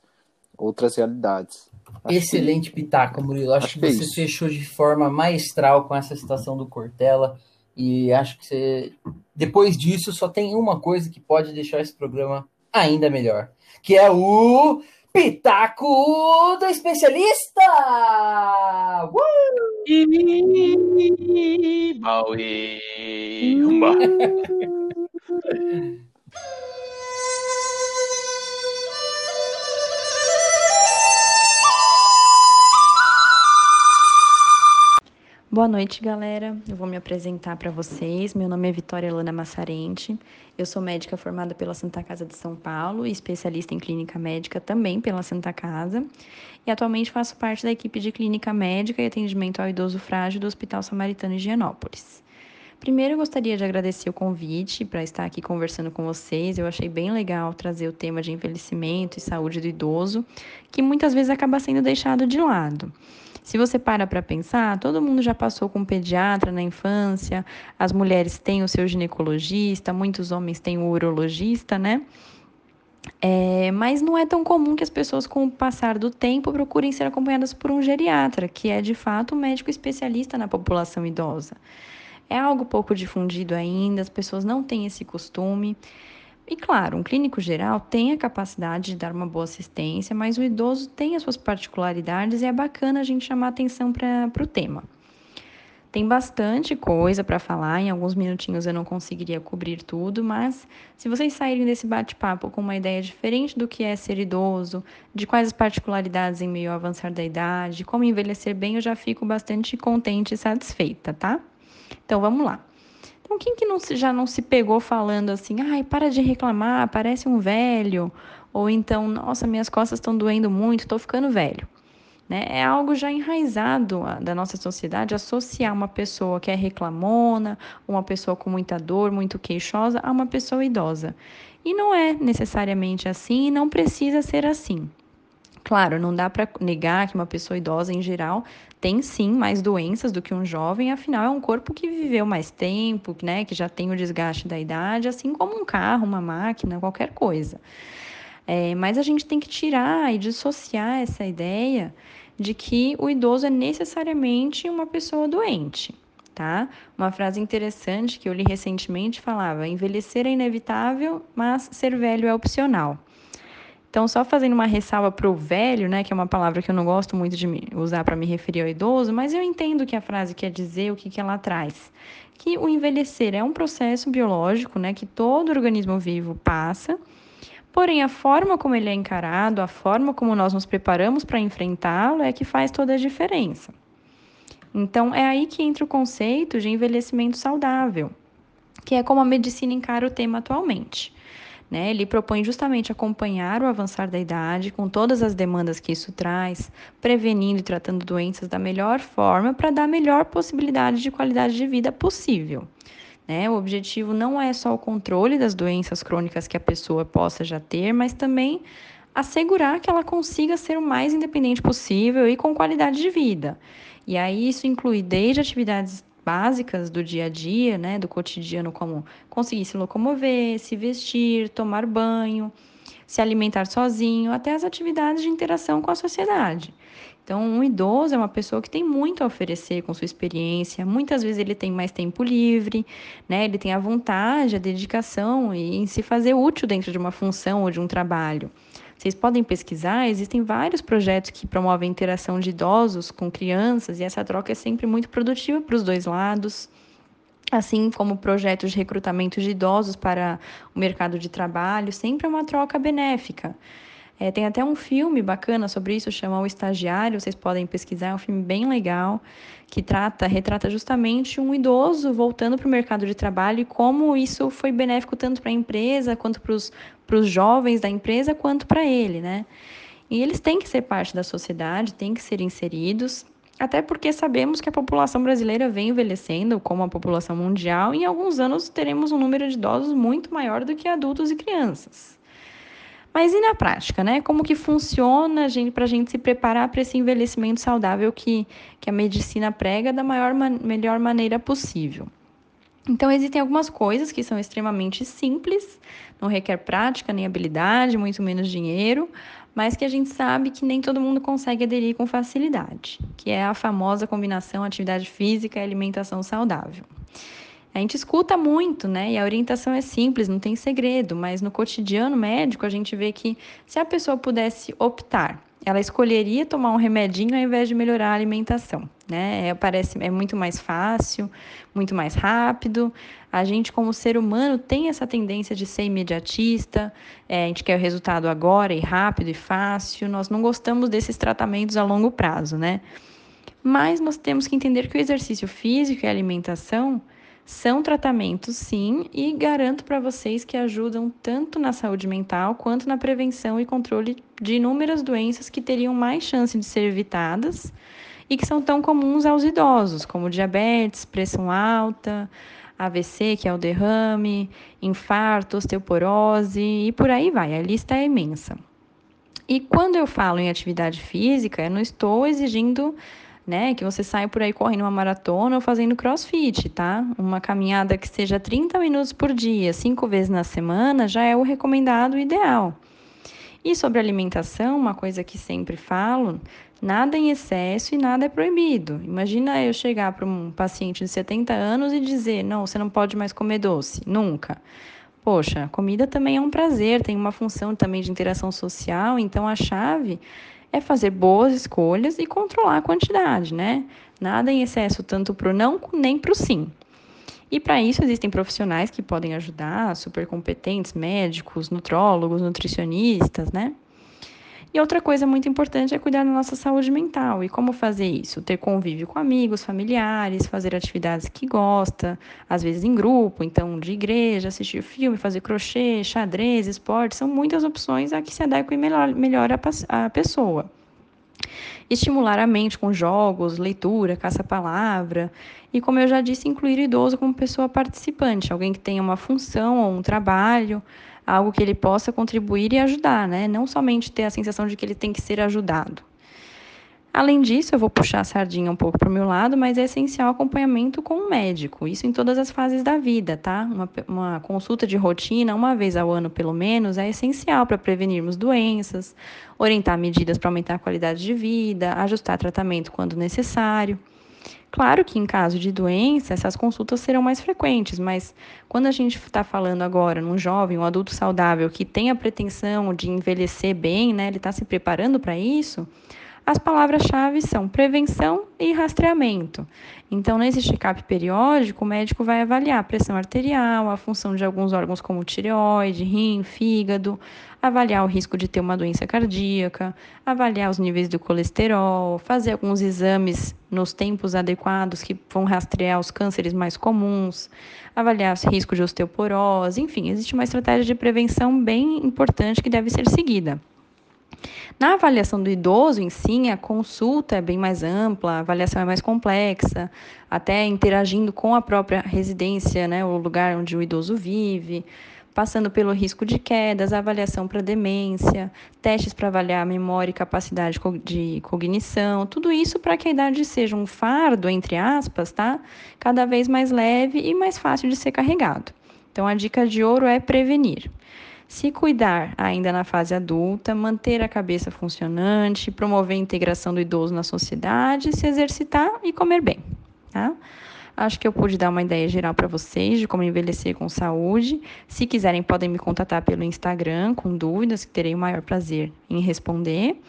outras realidades. Excelente pitaco, Murilo. Acho, acho que que é você isso. fechou de forma maestral com essa citação do Cortella. E acho que você, depois disso, só tem uma coisa que pode deixar esse programa ainda melhor, que é o Pitaco do Especialista! Uh! Ih, *laughs* Boa noite, galera. Eu vou me apresentar para vocês. Meu nome é Vitória Lana Massarente. Eu sou médica formada pela Santa Casa de São Paulo e especialista em clínica médica também pela Santa Casa. E atualmente faço parte da equipe de clínica médica e atendimento ao idoso frágil do Hospital Samaritano Higienópolis. Primeiro, eu gostaria de agradecer o convite para estar aqui conversando com vocês. Eu achei bem legal trazer o tema de envelhecimento e saúde do idoso, que muitas vezes acaba sendo deixado de lado. Se você para para pensar, todo mundo já passou com um pediatra na infância, as mulheres têm o seu ginecologista, muitos homens têm o urologista, né? É, mas não é tão comum que as pessoas, com o passar do tempo, procurem ser acompanhadas por um geriatra, que é de fato um médico especialista na população idosa. É algo pouco difundido ainda, as pessoas não têm esse costume. E claro, um clínico geral tem a capacidade de dar uma boa assistência, mas o idoso tem as suas particularidades e é bacana a gente chamar atenção para o tema. Tem bastante coisa para falar, em alguns minutinhos eu não conseguiria cobrir tudo, mas se vocês saírem desse bate-papo com uma ideia diferente do que é ser idoso, de quais as particularidades em meio ao avançar da idade, como envelhecer bem, eu já fico bastante contente e satisfeita, tá? Então vamos lá. Então, quem que não já não se pegou falando assim, ai, para de reclamar, parece um velho, ou então, nossa, minhas costas estão doendo muito, estou ficando velho. Né? É algo já enraizado ah, da nossa sociedade associar uma pessoa que é reclamona, uma pessoa com muita dor, muito queixosa, a uma pessoa idosa. E não é necessariamente assim e não precisa ser assim. Claro, não dá para negar que uma pessoa idosa em geral tem sim mais doenças do que um jovem, afinal é um corpo que viveu mais tempo, né, que já tem o desgaste da idade, assim como um carro, uma máquina, qualquer coisa. É, mas a gente tem que tirar e dissociar essa ideia de que o idoso é necessariamente uma pessoa doente. Tá? Uma frase interessante que eu li recentemente falava: envelhecer é inevitável, mas ser velho é opcional. Então, só fazendo uma ressalva para o velho, né, que é uma palavra que eu não gosto muito de usar para me referir ao idoso, mas eu entendo que a frase quer dizer o que, que ela traz. Que o envelhecer é um processo biológico, né, que todo organismo vivo passa, porém a forma como ele é encarado, a forma como nós nos preparamos para enfrentá-lo é que faz toda a diferença. Então, é aí que entra o conceito de envelhecimento saudável, que é como a medicina encara o tema atualmente. Né? Ele propõe justamente acompanhar o avançar da idade, com todas as demandas que isso traz, prevenindo e tratando doenças da melhor forma para dar a melhor possibilidade de qualidade de vida possível. Né? O objetivo não é só o controle das doenças crônicas que a pessoa possa já ter, mas também assegurar que ela consiga ser o mais independente possível e com qualidade de vida. E aí isso inclui desde atividades básicas do dia a dia, né, do cotidiano, como conseguir se locomover, se vestir, tomar banho, se alimentar sozinho, até as atividades de interação com a sociedade. Então, um idoso é uma pessoa que tem muito a oferecer com sua experiência. Muitas vezes ele tem mais tempo livre, né? Ele tem a vontade, a dedicação em se fazer útil dentro de uma função ou de um trabalho. Vocês podem pesquisar, existem vários projetos que promovem a interação de idosos com crianças e essa troca é sempre muito produtiva para os dois lados. Assim como projetos de recrutamento de idosos para o mercado de trabalho, sempre é uma troca benéfica. É, tem até um filme bacana sobre isso, chama O Estagiário, vocês podem pesquisar, é um filme bem legal, que trata, retrata justamente um idoso voltando para o mercado de trabalho e como isso foi benéfico tanto para a empresa, quanto para os jovens da empresa, quanto para ele, né? E eles têm que ser parte da sociedade, têm que ser inseridos, até porque sabemos que a população brasileira vem envelhecendo, como a população mundial, e em alguns anos teremos um número de idosos muito maior do que adultos e crianças. Mas e na prática, né? Como que funciona para a gente se preparar para esse envelhecimento saudável que, que a medicina prega da maior, melhor maneira possível? Então, existem algumas coisas que são extremamente simples, não requer prática nem habilidade, muito menos dinheiro, mas que a gente sabe que nem todo mundo consegue aderir com facilidade, que é a famosa combinação atividade física e alimentação saudável. A gente escuta muito, né? E a orientação é simples, não tem segredo, mas no cotidiano médico a gente vê que se a pessoa pudesse optar, ela escolheria tomar um remedinho ao invés de melhorar a alimentação, né? É, parece é muito mais fácil, muito mais rápido. A gente, como ser humano, tem essa tendência de ser imediatista, é, a gente quer o resultado agora e rápido e fácil. Nós não gostamos desses tratamentos a longo prazo, né? Mas nós temos que entender que o exercício físico e a alimentação são tratamentos, sim, e garanto para vocês que ajudam tanto na saúde mental quanto na prevenção e controle de inúmeras doenças que teriam mais chance de ser evitadas e que são tão comuns aos idosos, como diabetes, pressão alta, AVC, que é o derrame, infarto, osteoporose e por aí vai. A lista é imensa. E quando eu falo em atividade física, eu não estou exigindo né? Que você saia por aí correndo uma maratona ou fazendo crossfit, tá? Uma caminhada que seja 30 minutos por dia, cinco vezes na semana, já é o recomendado ideal. E sobre alimentação, uma coisa que sempre falo, nada em excesso e nada é proibido. Imagina eu chegar para um paciente de 70 anos e dizer: "Não, você não pode mais comer doce". Nunca. Poxa, comida também é um prazer, tem uma função também de interação social, então a chave é fazer boas escolhas e controlar a quantidade, né? Nada em excesso, tanto para o não nem para o sim. E para isso existem profissionais que podem ajudar, super competentes, médicos, nutrólogos, nutricionistas, né? E outra coisa muito importante é cuidar da nossa saúde mental. E como fazer isso? Ter convívio com amigos, familiares, fazer atividades que gosta, às vezes em grupo, então de igreja, assistir filme, fazer crochê, xadrez, esporte, são muitas opções a que se adequem melhor, melhor a, pessoa. Estimular a mente com jogos, leitura, caça-palavra. E, como eu já disse, incluir idoso como pessoa participante, alguém que tenha uma função ou um trabalho, algo que ele possa contribuir e ajudar, né? Não somente ter a sensação de que ele tem que ser ajudado. Além disso, eu vou puxar a sardinha um pouco para o meu lado, mas é essencial acompanhamento com um médico, isso em todas as fases da vida, tá? Uma, uma consulta de rotina, uma vez ao ano pelo menos, é essencial para prevenirmos doenças, orientar medidas para aumentar a qualidade de vida, ajustar tratamento quando necessário. Claro que em caso de doença, essas consultas serão mais frequentes, mas quando a gente está falando agora num jovem, um adulto saudável que tem a pretensão de envelhecer bem, né, ele está se preparando para isso, as palavras-chave são prevenção e rastreamento. Então, nesse check-up periódico, o médico vai avaliar a pressão arterial, a função de alguns órgãos como tireoide, rim, fígado, avaliar o risco de ter uma doença cardíaca, avaliar os níveis do colesterol, fazer alguns exames nos tempos adequados que vão rastrear os cânceres mais comuns, avaliar o risco de osteoporose, enfim, existe uma estratégia de prevenção bem importante que deve ser seguida. Na avaliação do idoso em si, a consulta é bem mais ampla, a avaliação é mais complexa, até interagindo com a própria residência, né, o lugar onde o idoso vive, passando pelo risco de quedas, avaliação para demência, testes para avaliar a memória e capacidade de cognição, tudo isso para que a idade seja um fardo, entre aspas, tá? Cada vez mais leve e mais fácil de ser carregado. Então, a dica de ouro é prevenir se cuidar ainda na fase adulta, manter a cabeça funcionante, promover a integração do idoso na sociedade, se exercitar e comer bem. Tá? Acho que eu pude dar uma ideia geral para vocês de como envelhecer com saúde. Se quiserem, podem me contatar pelo Instagram com dúvidas, que terei o maior prazer em responder.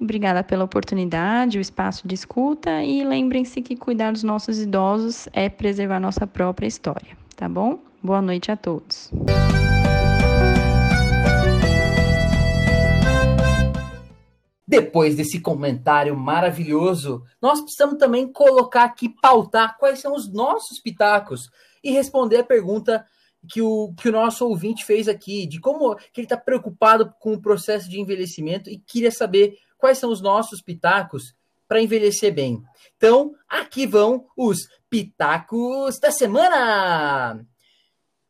Obrigada pela oportunidade, o espaço de escuta e lembrem-se que cuidar dos nossos idosos é preservar nossa própria história, tá bom? Boa noite a todos. Depois desse comentário maravilhoso, nós precisamos também colocar aqui, pautar quais são os nossos pitacos e responder a pergunta que o, que o nosso ouvinte fez aqui, de como que ele está preocupado com o processo de envelhecimento e queria saber quais são os nossos pitacos para envelhecer bem. Então, aqui vão os pitacos da semana!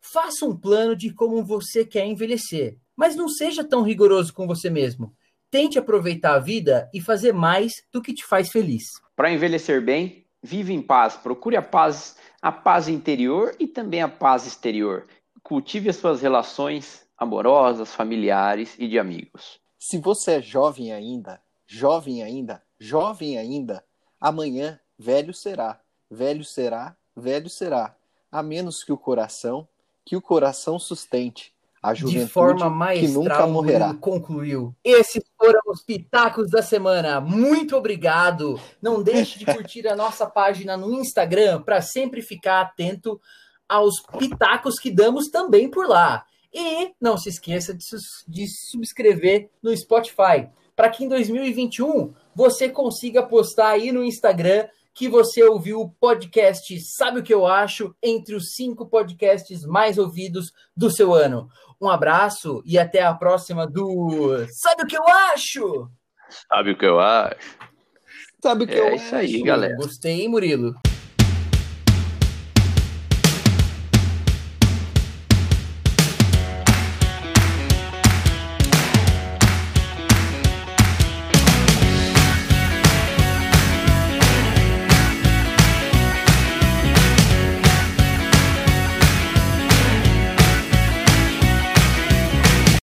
Faça um plano de como você quer envelhecer, mas não seja tão rigoroso com você mesmo. Tente aproveitar a vida e fazer mais do que te faz feliz. Para envelhecer bem, vive em paz. Procure a paz, a paz interior e também a paz exterior. Cultive as suas relações amorosas, familiares e de amigos. Se você é jovem ainda, jovem ainda, jovem ainda, amanhã velho será, velho será, velho será, a menos que o coração, que o coração sustente a juventude de forma mais que nunca morrerá. Concluiu. Esses foram os pitacos da semana. Muito obrigado. Não deixe de curtir a nossa página no Instagram para sempre ficar atento aos pitacos que damos também por lá. E não se esqueça de, de subscrever no Spotify, para que em 2021 você consiga postar aí no Instagram que você ouviu o podcast Sabe o que eu acho? Entre os cinco podcasts mais ouvidos do seu ano. Um abraço e até a próxima do Sabe o que eu acho? Sabe o que eu acho? Sabe o que é eu isso aí, galera. Gostei, hein, Murilo?